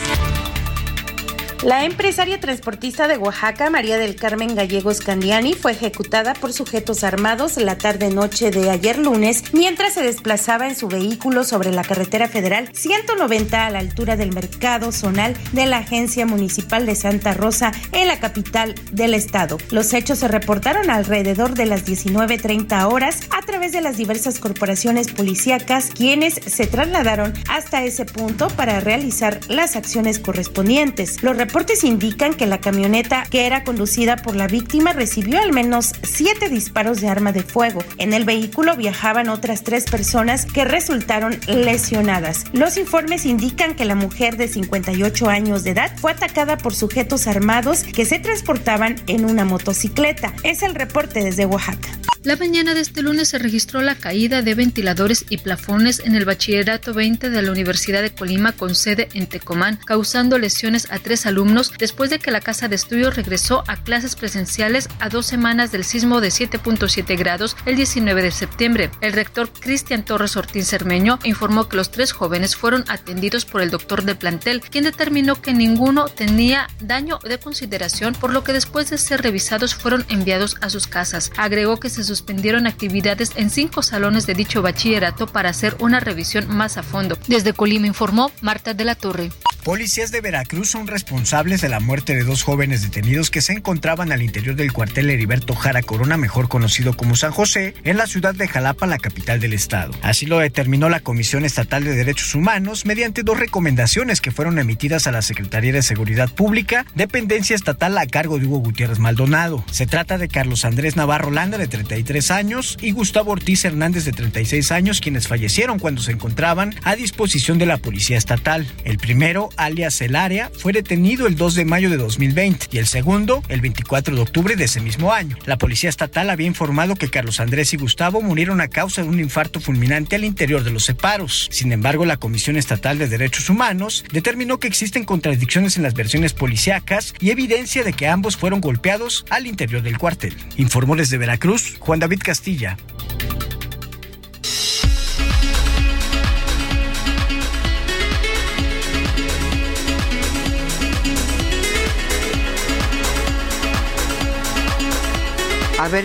La empresaria transportista de Oaxaca, María del Carmen Gallegos Candiani, fue ejecutada por sujetos armados la tarde-noche de ayer lunes mientras se desplazaba en su vehículo sobre la carretera federal 190 a la altura del mercado zonal de la Agencia Municipal de Santa Rosa en la capital del estado. Los hechos se reportaron alrededor de las 19.30 horas a través de las diversas corporaciones policíacas, quienes se trasladaron hasta ese punto para realizar las acciones correspondientes. Los reportes indican que la camioneta que era conducida por la víctima recibió al menos siete disparos de arma de fuego. En el vehículo viajaban otras tres personas que resultaron lesionadas. Los informes indican que la mujer de 58 años de edad fue atacada por sujetos armados que se transportaban en una motocicleta. Es el reporte desde Oaxaca. La mañana de este lunes se registró la caída de ventiladores y plafones en el bachillerato 20 de la Universidad de Colima con sede en Tecomán, causando lesiones a tres alumnos después de que la casa de estudios regresó a clases presenciales a dos semanas del sismo de 7.7 grados el 19 de septiembre. El rector Cristian Torres Ortiz Cermeño informó que los tres jóvenes fueron atendidos por el doctor de plantel, quien determinó que ninguno tenía daño de consideración, por lo que después de ser revisados fueron enviados a sus casas. Agregó que se suspendieron actividades en cinco salones de dicho bachillerato para hacer una revisión más a fondo. Desde Colima informó Marta de la Torre. Policías de Veracruz son responsables de la muerte de dos jóvenes detenidos que se encontraban al interior del cuartel Heriberto Jara Corona, mejor conocido como San José, en la ciudad de Jalapa, la capital del estado. Así lo determinó la Comisión Estatal de Derechos Humanos mediante dos recomendaciones que fueron emitidas a la Secretaría de Seguridad Pública, dependencia estatal a cargo de Hugo Gutiérrez Maldonado. Se trata de Carlos Andrés Navarro Landa, de 33 años, y Gustavo Ortiz Hernández, de 36 años, quienes fallecieron cuando se encontraban a disposición de la Policía Estatal. El primero alias El Área, fue detenido el 2 de mayo de 2020 y el segundo el 24 de octubre de ese mismo año. La policía estatal había informado que Carlos Andrés y Gustavo murieron a causa de un infarto fulminante al interior de los separos. Sin embargo, la Comisión Estatal de Derechos Humanos determinó que existen contradicciones en las versiones policíacas y evidencia de que ambos fueron golpeados al interior del cuartel. Informó desde Veracruz Juan David Castilla.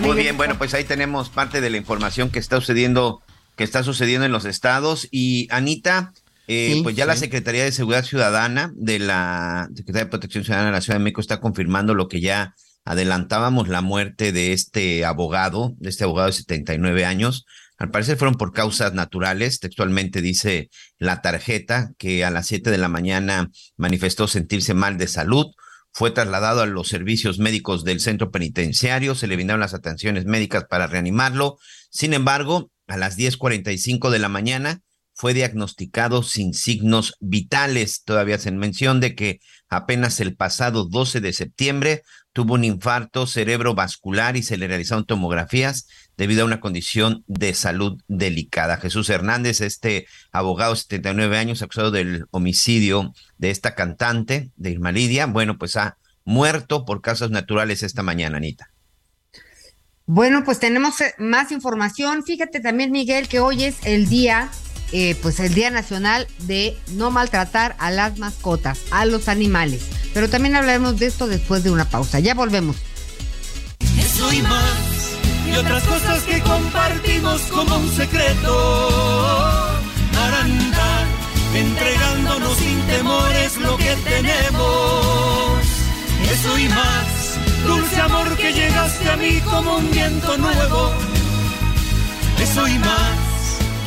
Muy bien, bueno, pues ahí tenemos parte de la información que está sucediendo, que está sucediendo en los estados. Y Anita, Eh, Sí, pues ya la. Secretaría de Seguridad Ciudadana de la Secretaría de Protección Ciudadana de la Ciudad de México está confirmando lo que ya adelantábamos, la muerte de este abogado, de este abogado de 79 años. Al parecer fueron por causas naturales. Textualmente dice la tarjeta que a las 7 de la mañana manifestó sentirse mal de salud. Fue trasladado a los servicios médicos del centro penitenciario. Se le brindaron las atenciones médicas para reanimarlo. Sin embargo, a las 10:45 de la mañana fue diagnosticado sin signos vitales. Todavía hacen mención de que apenas el pasado 12 de septiembre tuvo un infarto cerebrovascular y se le realizaron tomografías debido a una condición de salud delicada. Jesús Hernández, este abogado de 79 años, acusado del homicidio de esta cantante, de Irma Lidia, bueno, pues ha muerto por causas naturales esta mañana, Anita. Bueno, pues tenemos eh, más información. Fíjate también, Miguel, que hoy es el día, eh, pues el Día Nacional de no maltratar a las mascotas, a los animales. Pero también hablaremos de esto después de una pausa. Ya volvemos. Eso y más, y otras cosas que compartimos como un secreto. Para andar entregándonos sin temores lo que tenemos. Eso y más, dulce amor que llegaste a mí como un viento nuevo. Eso y más.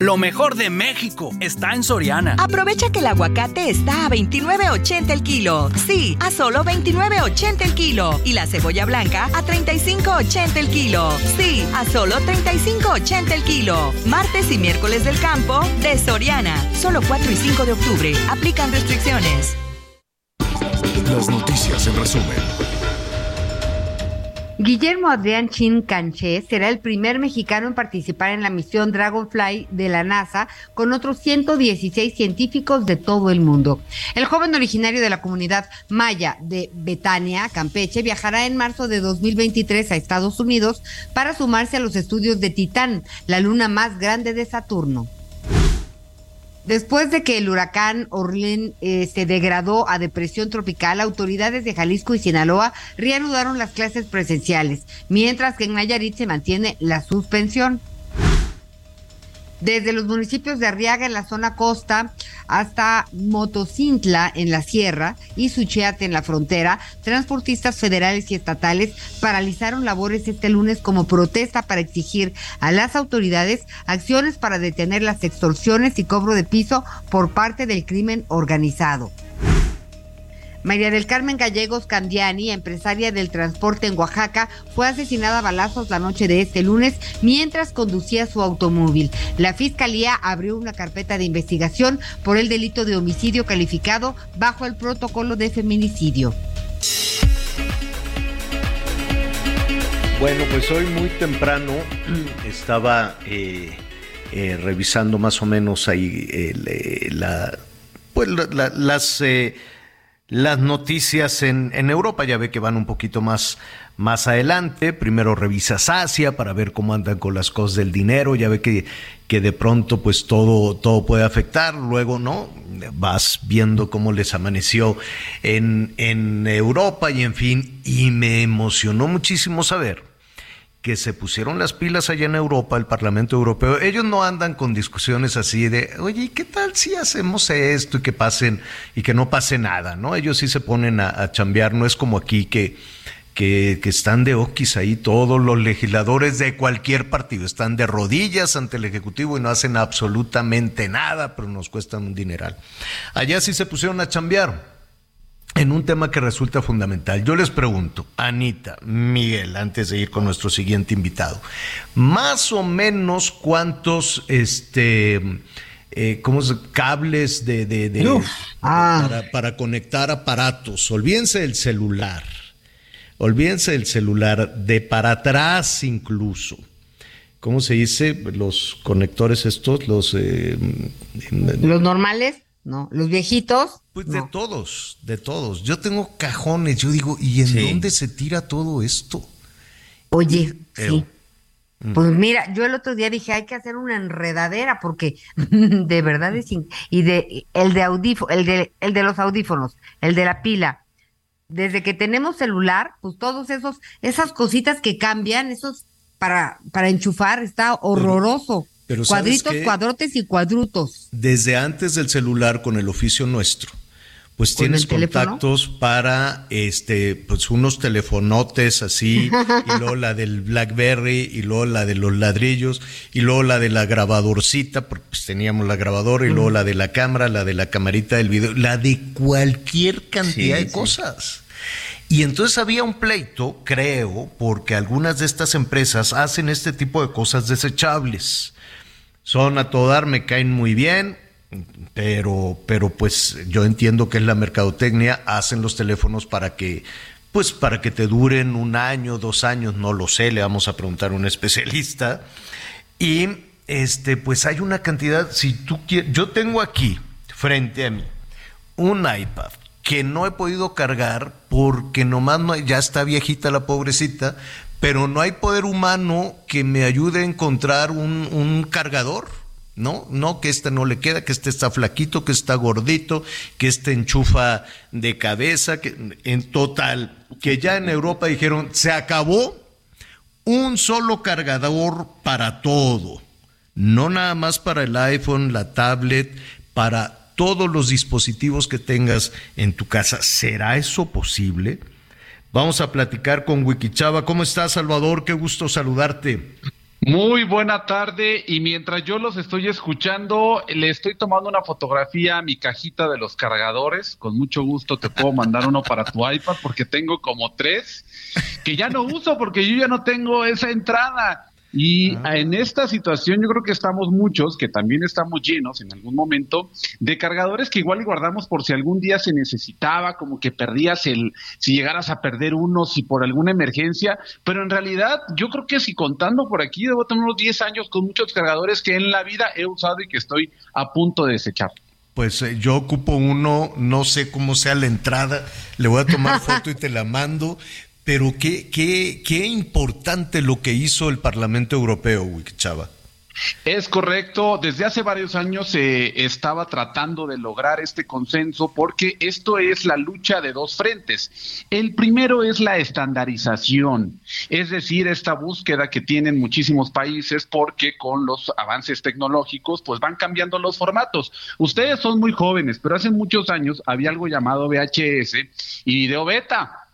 Lo mejor de México está en Soriana. Aprovecha que el aguacate está a 29.80 el kilo. Sí, a solo 29.80 el kilo. Y la cebolla blanca a 35.80 el kilo. Sí, a solo 35.80 el kilo. Martes y miércoles del campo de Soriana. Solo 4 y 5 de octubre. Aplican restricciones. Las noticias en resumen. Guillermo Adrián Chin Canché será el primer mexicano en participar en la misión Dragonfly de la NASA con otros 116 científicos de todo el mundo. El joven originario de la comunidad maya de Betania, Campeche, viajará en marzo de 2023 a Estados Unidos para sumarse a los estudios de Titán, la luna más grande de Saturno. Después de que el huracán Orlén eh, se degradó a depresión tropical, autoridades de Jalisco y Sinaloa reanudaron las clases presenciales, mientras que en Nayarit se mantiene la suspensión. Desde los municipios de Arriaga en la zona costa hasta Motocintla en la sierra y Suchiate en la frontera, transportistas federales y estatales paralizaron labores este lunes como protesta para exigir a las autoridades acciones para detener las extorsiones y cobro de piso por parte del crimen organizado. María del Carmen Gallegos Candiani, empresaria del transporte en Oaxaca, fue asesinada a balazos la noche de este lunes mientras conducía su automóvil. La fiscalía abrió una carpeta de investigación por el delito de homicidio calificado bajo el protocolo de feminicidio. Bueno, pues hoy muy temprano estaba eh, eh, revisando más o menos ahí eh, la, pues, la- la- las, las noticias en, en Europa. Ya ve que van un poquito más, más adelante. Primero revisas Asia para ver cómo andan con las cosas del dinero. Ya ve que, que de pronto pues todo, todo puede afectar. Luego, ¿no? Vas viendo cómo les amaneció en, en Europa y en fin. Y me emocionó muchísimo saber que se pusieron las pilas allá en Europa, el Parlamento Europeo. Ellos no andan con discusiones así de, oye, ¿y qué tal si hacemos esto y que pasen y que no pase nada? ¿No? Ellos sí se ponen a, a chambear, no es como aquí que, que, que están de oquis ahí todos los legisladores de cualquier partido, están de rodillas ante el Ejecutivo y no hacen absolutamente nada, pero nos cuestan un dineral. Allá sí se pusieron a chambear en un tema que resulta fundamental. Yo les pregunto, Anita, Miguel, antes de ir con nuestro siguiente invitado, más o menos cuántos, este, eh, ¿cómo se cables de, de- de-. Ah. para, para conectar aparatos? Olvídense del celular, olvídense del celular, de para atrás incluso. ¿Cómo se dice? Los conectores estos, los... eh, Los normales, no. Los viejitos, Pues de todos, de todos. Yo tengo cajones, yo digo, ¿y en Sí. dónde se tira todo esto? oye, sí. Mm. Pues mira, yo el otro día dije, hay que hacer una enredadera porque de verdad es y de el de audífono, el de el de los audífonos, el de la pila. Desde que tenemos celular, pues todos esos esas cositas que cambian, esos para para enchufar está horroroso. Cuadritos, cuadrotes y cuadrutos. Desde antes del celular con el oficio nuestro pues tienes contactos para este pues unos telefonotes así y luego la del BlackBerry y luego la de los ladrillos y luego la de la grabadorcita porque pues teníamos la grabadora y luego la de la cámara, la de la camarita del video, la de cualquier cantidad de cosas. Y entonces había un pleito, creo, porque algunas de estas empresas hacen este tipo de cosas desechables. Son a todo dar, me caen muy bien, pero, pero pues yo entiendo que es la mercadotecnia, hacen los teléfonos para que, pues para que te duren un año, dos años, no lo sé, le vamos a preguntar a un especialista. Y este, pues hay una cantidad, si tú quieres, yo tengo aquí, frente a mí, un iPad que no he podido cargar porque nomás no, ya está viejita la pobrecita, pero no hay poder humano que me ayude a encontrar un, un cargador. ¿no? No, que este no le queda, que este está flaquito, que está gordito, que este enchufa de cabeza, que en total, que ya en Europa dijeron, se acabó un solo cargador para todo, no nada más para el iPhone, la tablet, para todos los dispositivos que tengas en tu casa. ¿Será eso posible? Vamos a platicar con Wikichava. ¿Cómo estás, Salvador? Qué gusto saludarte. Muy buena tarde y mientras yo los estoy escuchando, le estoy tomando una fotografía a mi cajita de los cargadores. Con mucho gusto te puedo mandar uno para tu iPad porque tengo como tres que ya no uso porque yo ya no tengo esa entrada. Y ah. en esta situación yo creo que estamos muchos, que también estamos llenos en algún momento, de cargadores que igual guardamos por si algún día se necesitaba, como que perdías el, si llegaras a perder uno, si por alguna emergencia, pero en realidad yo creo que si contando por aquí, debo tener unos 10 años con muchos cargadores que en la vida he usado y que estoy a punto de desechar. Pues eh, yo ocupo uno, no sé cómo sea la entrada, le voy a tomar foto y te la mando, pero qué, qué, qué importante lo que hizo el Parlamento Europeo, Chava. Es correcto, desde hace varios años se estaba tratando de lograr este consenso porque esto es la lucha de dos frentes. El primero es la estandarización, es decir, esta búsqueda que tienen muchísimos países porque con los avances tecnológicos pues van cambiando los formatos. Ustedes son muy jóvenes, pero hace muchos años había algo llamado VHS y video beta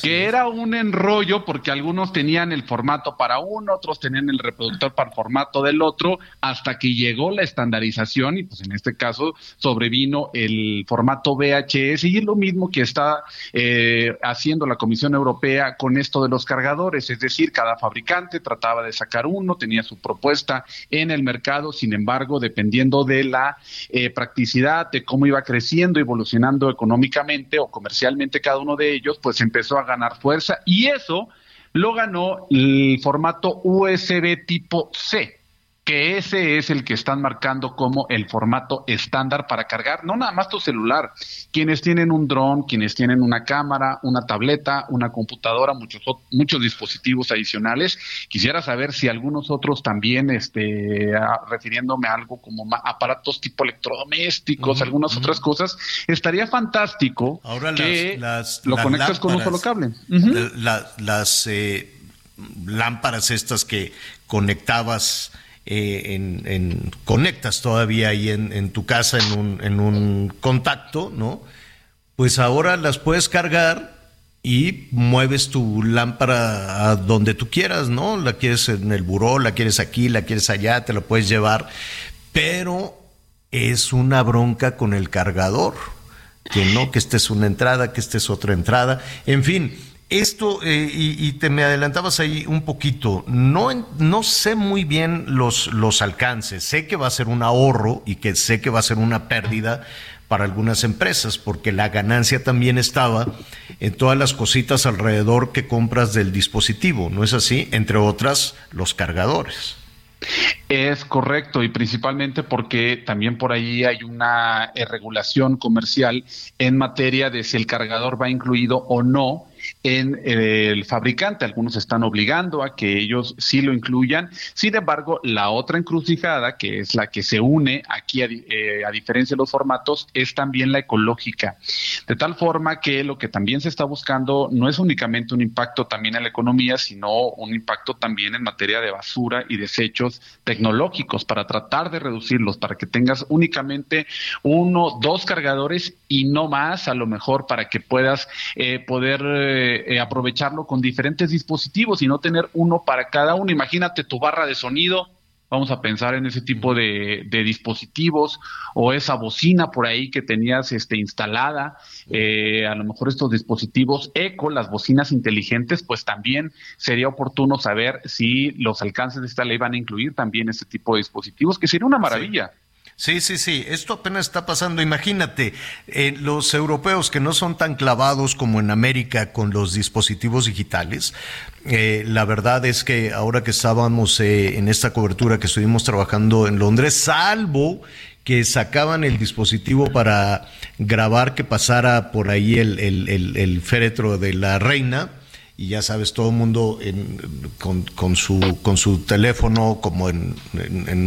que era un enrollo porque algunos tenían el formato para uno, otros tenían el reproductor para el formato del otro, hasta que llegó la estandarización y pues en este caso sobrevino el formato VHS y es lo mismo que está eh, haciendo la Comisión Europea con esto de los cargadores, es decir, cada fabricante trataba de sacar uno, tenía su propuesta en el mercado, sin embargo, dependiendo de la eh, practicidad, de cómo iba creciendo, evolucionando económicamente o comercialmente cada uno de ellos, pues empezó a ganar fuerza y eso lo ganó el formato USB tipo C que ese es el que están marcando como el formato estándar para cargar, no nada más tu celular, quienes tienen un dron, quienes tienen una cámara, una tableta, una computadora, muchos muchos dispositivos adicionales. Quisiera saber si algunos otros también, este, refiriéndome a algo como aparatos tipo electrodomésticos, algunas otras cosas, estaría fantástico Ahora que las, lo conectas con un solo cable. las eh, lámparas estas que conectabas eh, en, conectas todavía ahí en, tu casa en un, en un contacto, ¿no? Pues ahora las puedes cargar y mueves tu lámpara a donde tú quieras, ¿no? La quieres en el buró, la quieres aquí, la quieres allá, te la puedes llevar, pero es una bronca con el cargador, que no, que esta es una entrada, que esta es otra entrada, en fin, esto, eh, y, te me adelantabas ahí un poquito, no, no sé muy bien los, los alcances, sé que va a ser un ahorro y que sé que va a ser una pérdida para algunas empresas, porque la ganancia también estaba en todas las cositas alrededor que compras del dispositivo, ¿no es así? Entre otras, los cargadores. Es correcto y principalmente porque también por ahí hay una regulación comercial en materia de si el cargador va incluido o no en eh, el fabricante. Algunos están obligando a que ellos sí lo incluyan. Sin embargo, la otra encrucijada, que es la que se une aquí a, eh, a diferencia de los formatos, es también la ecológica. De tal forma que lo que también se está buscando no es únicamente un impacto también en la economía, sino un impacto también en materia de basura y desechos tecnológicos para tratar de reducirlos, para que tengas únicamente uno, dos cargadores y no más, a lo mejor para que puedas eh, poder eh, eh, aprovecharlo con diferentes dispositivos y no tener uno para cada uno. Imagínate tu barra de sonido, vamos a pensar en ese tipo de, dispositivos o esa bocina por ahí que tenías este, instalada, a lo mejor estos dispositivos eco, las bocinas inteligentes, pues también sería oportuno saber si los alcances de esta ley van a incluir también este tipo de dispositivos, que sería una maravilla. Sí, sí, sí, esto apenas está pasando. Imagínate, eh, los europeos que no son tan clavados como en América con los dispositivos digitales, eh, la verdad es que ahora que estábamos eh, en esta cobertura que estuvimos trabajando en Londres, salvo que sacaban el dispositivo para grabar que pasara por ahí el, el féretro de la reina, y ya sabes, todo el mundo con, su, con su teléfono como en,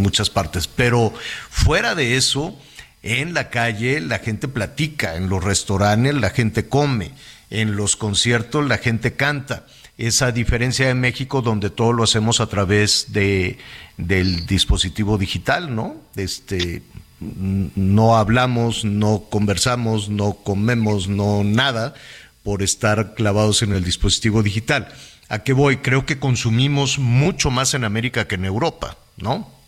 muchas partes. Pero fuera de eso, en la calle la gente platica, en los restaurantes la gente come, en los conciertos la gente canta. Esa diferencia de México donde todo lo hacemos a través de, del dispositivo digital, ¿no? Este, no hablamos, no conversamos, no comemos, no nada por estar clavados en el dispositivo digital. ¿A qué voy? Creo que consumimos mucho más en América que en Europa, ¿no?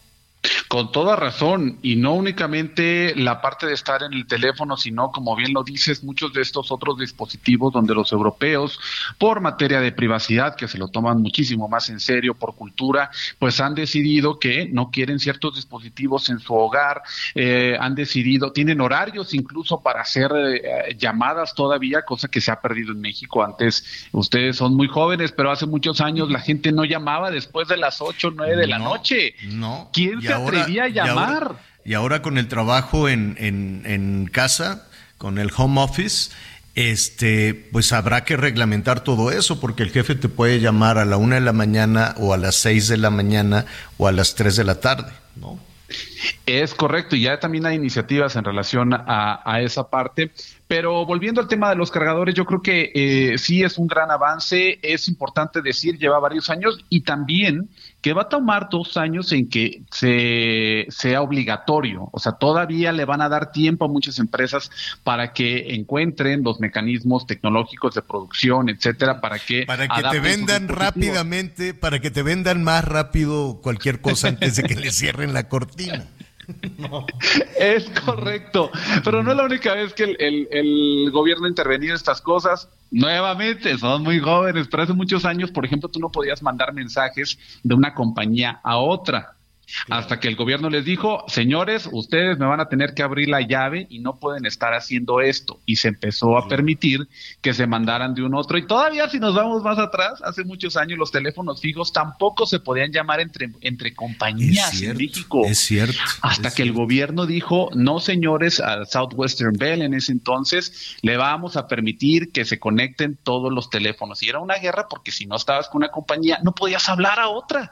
Con toda razón, y no únicamente la parte de estar en el teléfono, sino, como bien lo dices, muchos de estos otros dispositivos donde los europeos, por materia de privacidad, que se lo toman muchísimo más en serio, por cultura, pues han decidido que no quieren ciertos dispositivos en su hogar, eh, han decidido, tienen horarios incluso para hacer eh, llamadas todavía, cosa que se ha perdido en México. Antes, ustedes son muy jóvenes, pero hace muchos años la gente no llamaba después de las 8 o 9 de la noche. No. ¿Quién se atrevía a llamar? Y ahora, con el trabajo en, en, casa, con el home office, este, pues habrá que reglamentar todo eso, porque el jefe te puede llamar a la una de la mañana o a las seis de la mañana o a las tres de la tarde, ¿no? Es correcto, y ya también hay iniciativas en relación a, a esa parte, pero volviendo al tema de los cargadores, yo creo que eh, sí es un gran avance, es importante decir, lleva varios años y también que va a tomar dos años en que se, sea obligatorio, o sea, todavía le van a dar tiempo a muchas empresas para que encuentren los mecanismos tecnológicos de producción, etcétera, para que... Para que te vendan rápidamente, para que te vendan más rápido cualquier cosa antes de que le cierren la cortina. Es correcto, pero no es la única vez que el, gobierno ha intervenido en estas cosas. Nuevamente, son muy jóvenes, pero hace muchos años, por ejemplo, tú no podías mandar mensajes de una compañía a otra. Hasta que el gobierno les dijo, señores, ustedes me van a tener que abrir la llave y no pueden estar haciendo esto. Y se empezó a permitir que se mandaran de un otro. Y todavía si nos vamos más atrás, hace muchos años los teléfonos fijos tampoco se podían llamar entre, entre compañías en México. Es cierto. Hasta que el gobierno dijo, no señores, al Southwestern Bell en ese entonces, le vamos a permitir que se conecten todos los teléfonos. Y era una guerra porque si no estabas con una compañía, no podías hablar a otra.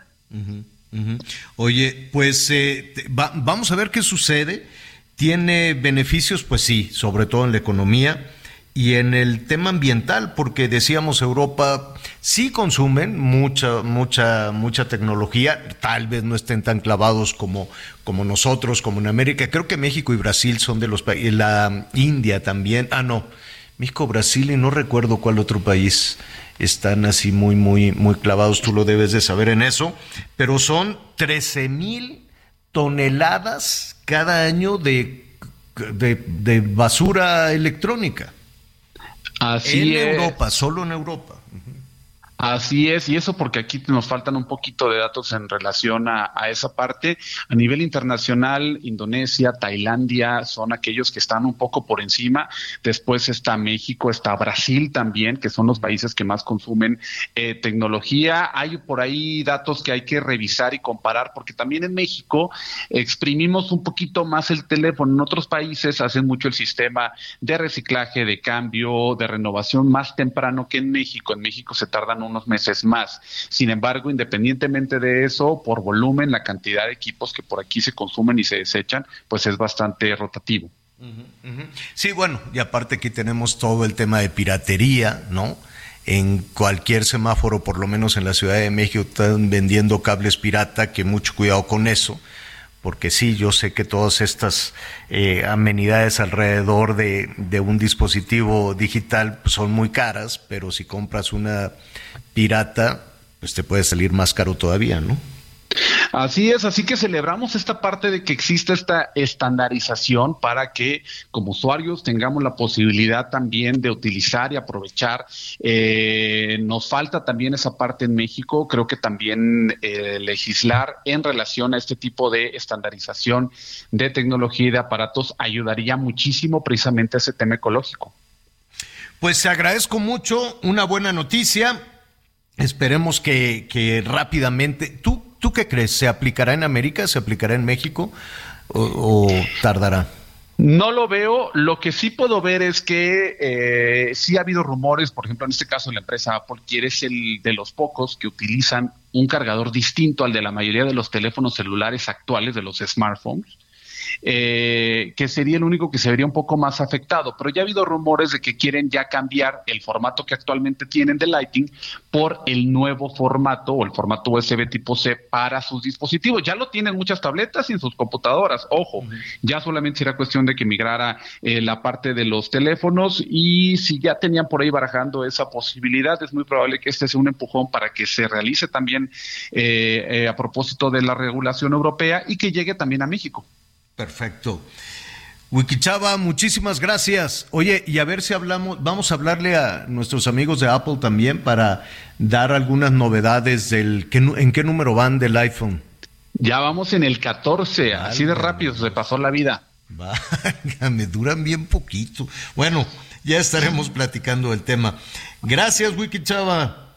Oye, pues eh, vamos a ver qué sucede. ¿Tiene beneficios? Pues sí, sobre todo en la economía y en el tema ambiental, porque decíamos Europa sí consumen mucha, mucha, mucha tecnología, tal vez no estén tan clavados como, como nosotros, como en América. Creo que México y Brasil son de los países, la India también, ah no, México, Brasil y no recuerdo cuál otro país están así muy, muy, muy clavados, tú lo debes de saber en eso, pero son 13 mil toneladas cada año de, de, basura electrónica. Así en Europa, solo en Europa. Así es, y eso porque aquí nos faltan un poquito de datos en relación a, esa parte. A nivel internacional, Indonesia, Tailandia son aquellos que están un poco por encima. Después está México, está Brasil también, que son los países que más consumen eh, tecnología. Hay por ahí datos que hay que revisar y comparar, porque también en México exprimimos un poquito más el teléfono. En otros países hacen mucho el sistema de reciclaje, de cambio, de renovación más temprano que en México. En México se tardan un unos meses más. Sin embargo, independientemente de eso, por volumen, la cantidad de equipos que por aquí se consumen y se desechan, pues es bastante rotativo. Sí, bueno, y aparte aquí tenemos todo el tema de piratería, ¿no? En cualquier semáforo, por lo menos en la Ciudad de México, están vendiendo cables pirata, que mucho cuidado con eso porque sí, yo sé que todas estas eh, amenidades alrededor de, un dispositivo digital pues, son muy caras, pero si compras una pirata, pues te puede salir más caro todavía, ¿no? Así es, así que celebramos esta parte de que existe esta estandarización para que como usuarios tengamos la posibilidad también de utilizar y aprovechar. Eh, nos falta también esa parte en México, creo que también eh, legislar en relación a este tipo de estandarización de tecnología y de aparatos ayudaría muchísimo precisamente a ese tema ecológico. Pues te agradezco mucho, una buena noticia. Esperemos que, que rápidamente. ¿Tú ¿Tú qué crees? ¿Se aplicará en América? ¿Se aplicará en México? ¿O, tardará? No lo veo. Lo que sí puedo ver es que eh, sí ha habido rumores, por ejemplo, en este caso la empresa Apple quiere ser el de los pocos que utilizan un cargador distinto al de la mayoría de los teléfonos celulares actuales, de los smartphones. Eh, que sería el único que se vería un poco más afectado. Pero ya ha habido rumores de que quieren ya cambiar el formato que actualmente tienen de Lighting por el nuevo formato o el formato USB tipo C para sus dispositivos. Ya lo tienen muchas tabletas y en sus computadoras. Ojo, ya solamente será cuestión de que migrara eh, la parte de los teléfonos y si ya tenían por ahí barajando esa posibilidad, es muy probable que este sea un empujón para que se realice también eh, a propósito de la regulación europea y que llegue también a México. Perfecto. Wikichava, muchísimas gracias. Oye, y a ver si hablamos, vamos a hablarle a nuestros amigos de Apple también para dar algunas novedades del, ¿en qué número van del iPhone? Ya vamos en el 14, así de rápido se pasó la vida. me duran bien poquito. Bueno, ya estaremos platicando del tema. Gracias, Wikichava.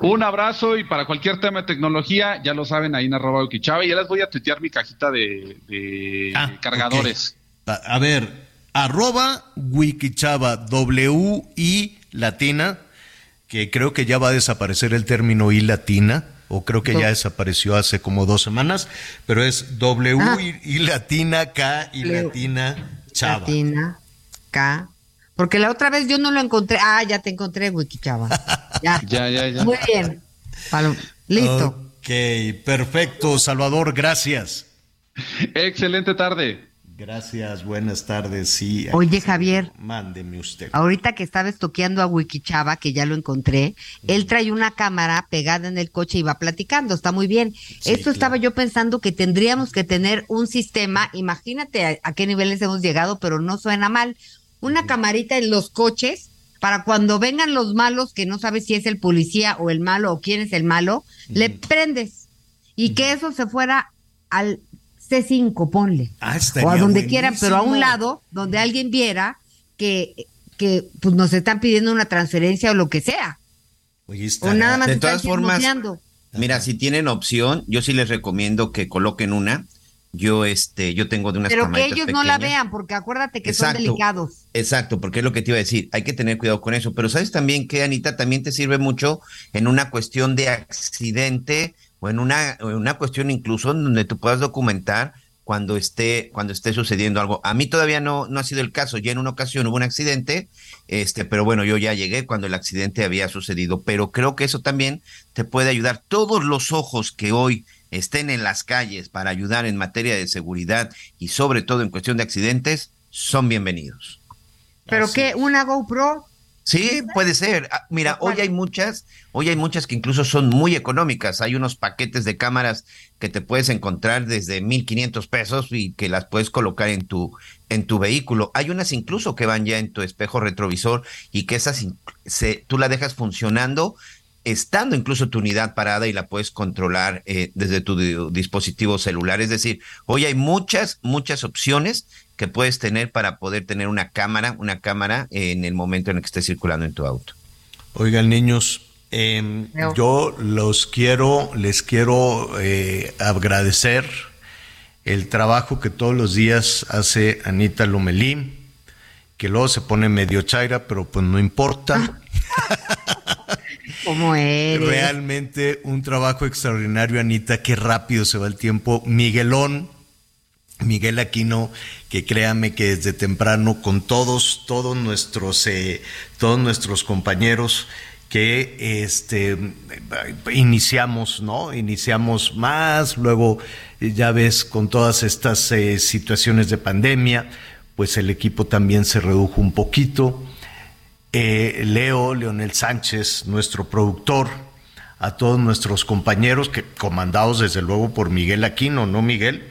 Un abrazo y para cualquier tema de tecnología, ya lo saben, ahí en arroba Ukichava, y ya les voy a tuitear mi cajita de, ah, cargadores. A ver, arroba Wikichava, W-I latina, que creo que ya va a desaparecer el término I latina, o creo que ya desapareció hace como dos semanas, pero es W ah. I latina, K y latina, Chava. Latina, K, porque la otra vez yo no lo encontré. Ah, ya te encontré, Wikichava. Ya. ya, ya, ya. Muy bien. listo. Ok, perfecto. Salvador, gracias. Excelente tarde. Gracias, buenas tardes. Sí. Oye, Javier. Mándeme usted. Ahorita que estaba estoqueando a Wikichava, que ya lo encontré, él trae una cámara pegada en el coche y va platicando. Está muy bien. Esto estaba yo pensando que tendríamos que tener un sistema. Imagínate a qué niveles hemos llegado, pero no suena mal una camarita en los coches para cuando vengan los malos, que no sabes si es el policía o el malo o quién es el malo, le prendes. Y que eso se fuera al C5, ponle. Ah, o a donde quieran, pero a un lado, donde alguien viera que, que pues, nos están pidiendo una transferencia o lo que sea. o nada más de todas formas, mira, si tienen opción, yo sí les recomiendo que coloquen una yo este yo tengo de unas pero que ellos no la vean porque acuérdate que son delicados. exacto porque es lo que te iba a decir hay que tener cuidado con eso. Pero sabes también que Anita también te sirve mucho en una cuestión de accidente o en una, una cuestión incluso donde tú puedas documentar cuando esté cuando esté sucediendo algo. A mí todavía no no ha sido el caso. Ya en una ocasión hubo un accidente este pero bueno yo ya llegué cuando el accidente había sucedido. Pero creo que eso también te puede ayudar. Todos los ojos que hoy estén en las calles para ayudar en materia de seguridad y sobre todo en cuestión de accidentes, son bienvenidos. ¿Pero qué? ¿Una GoPro? Sí, puede ser. Ah, mira, hoy hay muchas, hoy hay muchas que incluso son muy económicas. Hay unos paquetes de cámaras que te puedes encontrar desde 1500 pesos y que las puedes colocar en tu en tu vehículo. Hay unas incluso que van ya en tu espejo retrovisor y que esas se, tú la dejas funcionando estando incluso tu unidad parada y la puedes controlar eh, desde tu dispositivo celular. Es decir, hoy hay muchas, muchas opciones que puedes tener para poder tener una cámara, una cámara en el momento en el que estés circulando en tu auto. Oigan, niños, em, yo los quiero, les quiero eh, agradecer el trabajo que todos los días hace Anita Lomelí, que luego se pone medio chaira, pero pues no importa. ¿Cómo eres? Realmente un trabajo extraordinario, Anita, qué rápido se va el tiempo. Miguelón, Miguel Aquino, que créame que desde temprano con todos, todos nuestros, eh, todos nuestros compañeros que este iniciamos, ¿no? Iniciamos más, luego ya ves con todas estas eh, situaciones de pandemia, pues el equipo también se redujo un poquito. Eh, Leo, Leonel Sánchez, nuestro productor, a todos nuestros compañeros, que comandados desde luego por Miguel Aquino, ¿no, Miguel?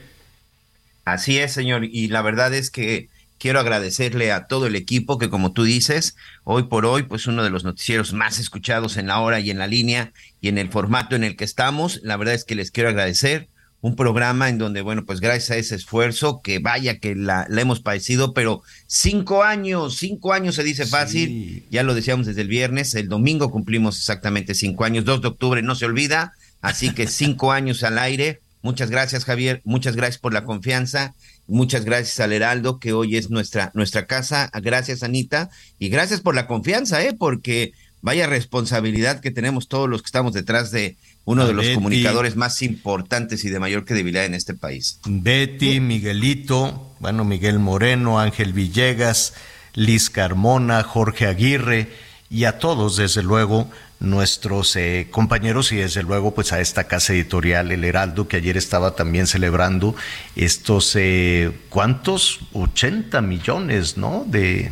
Así es, señor, y la verdad es que quiero agradecerle a todo el equipo que, como tú dices, hoy por hoy, pues uno de los noticieros más escuchados en la hora y en la línea y en el formato en el que estamos, la verdad es que les quiero agradecer un programa en donde, bueno, pues gracias a ese esfuerzo, que vaya que la, hemos padecido, pero cinco años, cinco años se dice fácil, ya lo decíamos desde el viernes, el domingo cumplimos exactamente cinco años, 2 de octubre no se olvida, así que cinco años al aire. Muchas gracias, Javier, muchas gracias por la confianza, muchas gracias al Heraldo, que hoy es nuestra, nuestra casa, gracias, Anita, y gracias por la confianza, ¿eh? porque vaya responsabilidad que tenemos todos los que estamos detrás de uno de los comunicadores más importantes y de mayor credibilidad en este país. Betty, Miguelito, bueno, Miguel Moreno, Ángel Villegas, Liz Carmona, Jorge Aguirre y a todos, desde luego, nuestros eh, compañeros y desde luego pues a esta casa editorial El Heraldo que ayer estaba también celebrando estos eh, cuántos 80 millones no de,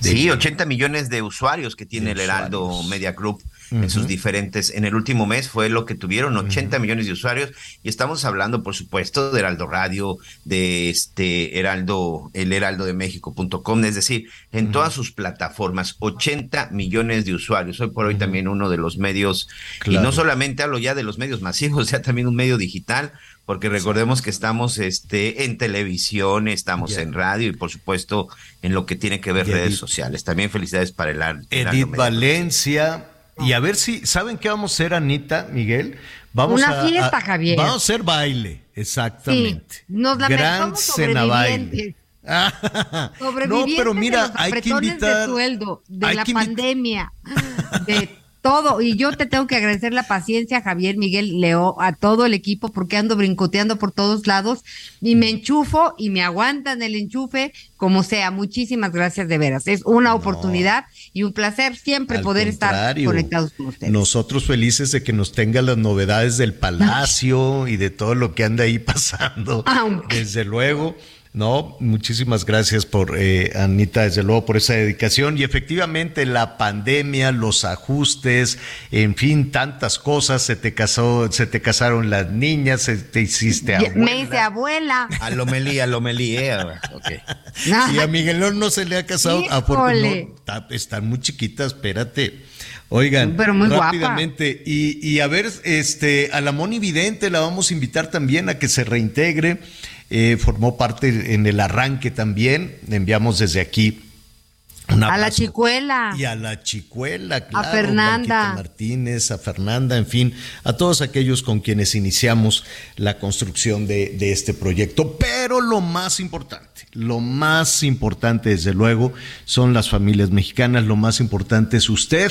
sí 80 millones de usuarios que tiene el Heraldo Media Group en sus diferentes, en el último mes fue lo que tuvieron, 80 millones de usuarios, y estamos hablando, por supuesto, de Heraldo Radio, de este Heraldo, el Heraldo de México.com, es decir, en todas sus plataformas, 80 millones de usuarios. Hoy por hoy también uno de los medios, y no solamente hablo ya de los medios masivos, ya también un medio digital, porque recordemos que estamos este, en televisión, estamos en radio y por supuesto en lo que tiene que ver redes sociales. También felicidades para el Edith Valencia, y a ver si, ¿saben qué vamos a hacer, Anita, Miguel? Vamos Una fiesta, Javier. Vamos a hacer baile, exactamente. Sí, nos la Gran cena baile. no, pero mira, hay que invitar. De sueldo, de la pandemia, de todo. Y yo te tengo que agradecer la paciencia, Javier, Miguel, Leo, a todo el equipo, porque ando brincoteando por todos lados y me enchufo y me aguantan el enchufe, como sea. Muchísimas gracias de veras. Es una oportunidad y un placer siempre poder estar conectados con ustedes. Nosotros felices de que nos tenga las novedades del palacio y de todo lo que anda ahí pasando. Desde luego. No, muchísimas gracias por eh, Anita, desde luego por esa dedicación y efectivamente la pandemia, los ajustes, en fin, tantas cosas. Se te casó, se te casaron las niñas, se te hiciste abuela. Me hice abuela. A Lomelí, a Lomelí, eh, okay. Y a Miguelón no se le ha casado, a no, están muy chiquitas, espérate. Oigan, Pero muy rápidamente y, y a ver, este, a la Moni Vidente la vamos a invitar también a que se reintegre. Eh, formó parte en el arranque también. Enviamos desde aquí a la chicuela. Y a la chicuela, claro. A Fernanda. Martínez, a Fernanda, en fin, a todos aquellos con quienes iniciamos la construcción de, de, este proyecto. Pero lo más importante, lo más importante, desde luego, son las familias mexicanas. Lo más importante es usted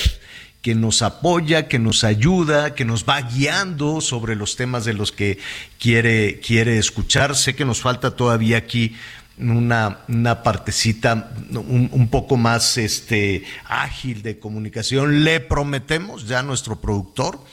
que nos apoya, que nos ayuda, que nos va guiando sobre los temas de los que quiere, quiere escuchar. Sé que nos falta todavía aquí una, una partecita un, poco más este, ágil de comunicación. Le prometemos ya a nuestro productor.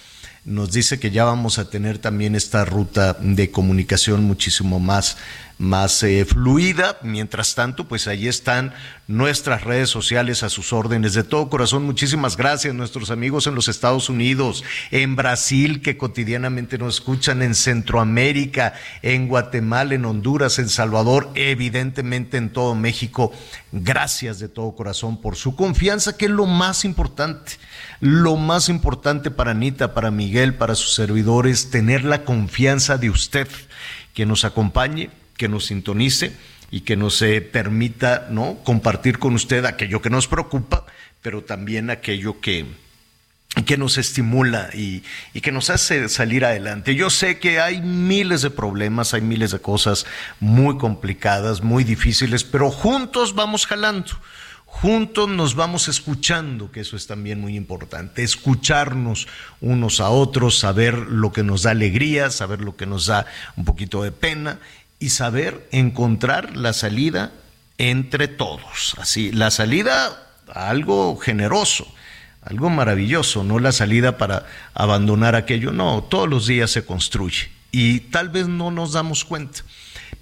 Nos dice que ya vamos a tener también esta ruta de comunicación muchísimo más, más eh, fluida. Mientras tanto, pues ahí están nuestras redes sociales a sus órdenes. De todo corazón, muchísimas gracias nuestros amigos en los Estados Unidos, en Brasil, que cotidianamente nos escuchan, en Centroamérica, en Guatemala, en Honduras, en Salvador, evidentemente en todo México. Gracias de todo corazón por su confianza, que es lo más importante. Lo más importante para Anita, para Miguel, para sus servidores, tener la confianza de usted, que nos acompañe, que nos sintonice y que nos eh, permita ¿no? compartir con usted aquello que nos preocupa, pero también aquello que, que nos estimula y, y, que nos hace salir adelante. Yo sé que hay miles de problemas, hay miles de cosas muy complicadas, muy difíciles, pero juntos vamos jalando juntos nos vamos escuchando, que eso es también muy importante, escucharnos unos a otros, saber lo que nos da alegría, saber lo que nos da un poquito de pena y saber encontrar la salida entre todos. Así, la salida a algo generoso, algo maravilloso, no la salida para abandonar aquello, no, todos los días se construye y tal vez no nos damos cuenta,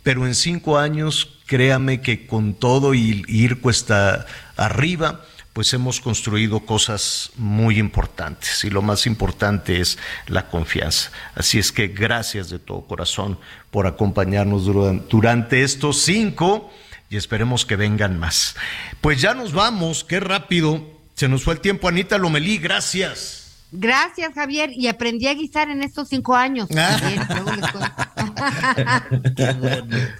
pero en cinco años créame que con todo y ir cuesta arriba, pues hemos construido cosas muy importantes y lo más importante es la confianza. Así es que gracias de todo corazón por acompañarnos durante estos cinco y esperemos que vengan más. Pues ya nos vamos, qué rápido. Se nos fue el tiempo, Anita Lomelí, gracias. Gracias, Javier. Y aprendí a guisar en estos cinco años.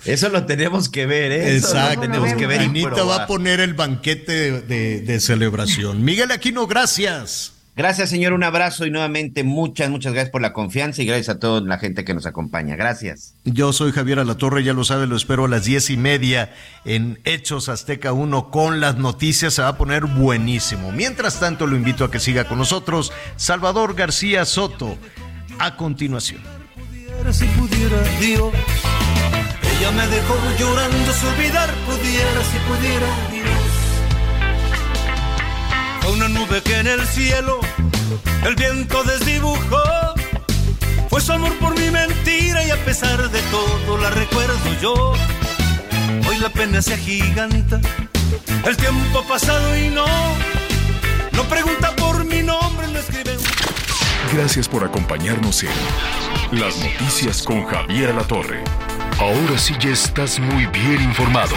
Eso lo tenemos que ver, ¿eh? Exacto. tenemos que ver. Anita va a poner el banquete de, de celebración. Miguel Aquino, gracias. Gracias, señor. Un abrazo y nuevamente muchas, muchas gracias por la confianza y gracias a toda la gente que nos acompaña. Gracias. Yo soy Javier Alatorre, ya lo sabe, lo espero a las diez y media en Hechos Azteca 1 con las noticias. Se va a poner buenísimo. Mientras tanto, lo invito a que siga con nosotros Salvador García Soto. A continuación. Si pudiera Dios, ella me dejó llorando, si olvidar pudiera, si pudiera Dios una nube que en el cielo el viento desdibujó. Fue su amor por mi mentira y a pesar de todo la recuerdo yo. Hoy la pena se agiganta, el tiempo ha pasado y no, no pregunta por mi nombre, no escribe. Gracias por acompañarnos en Las Noticias con Javier La Torre. Ahora sí ya estás muy bien informado.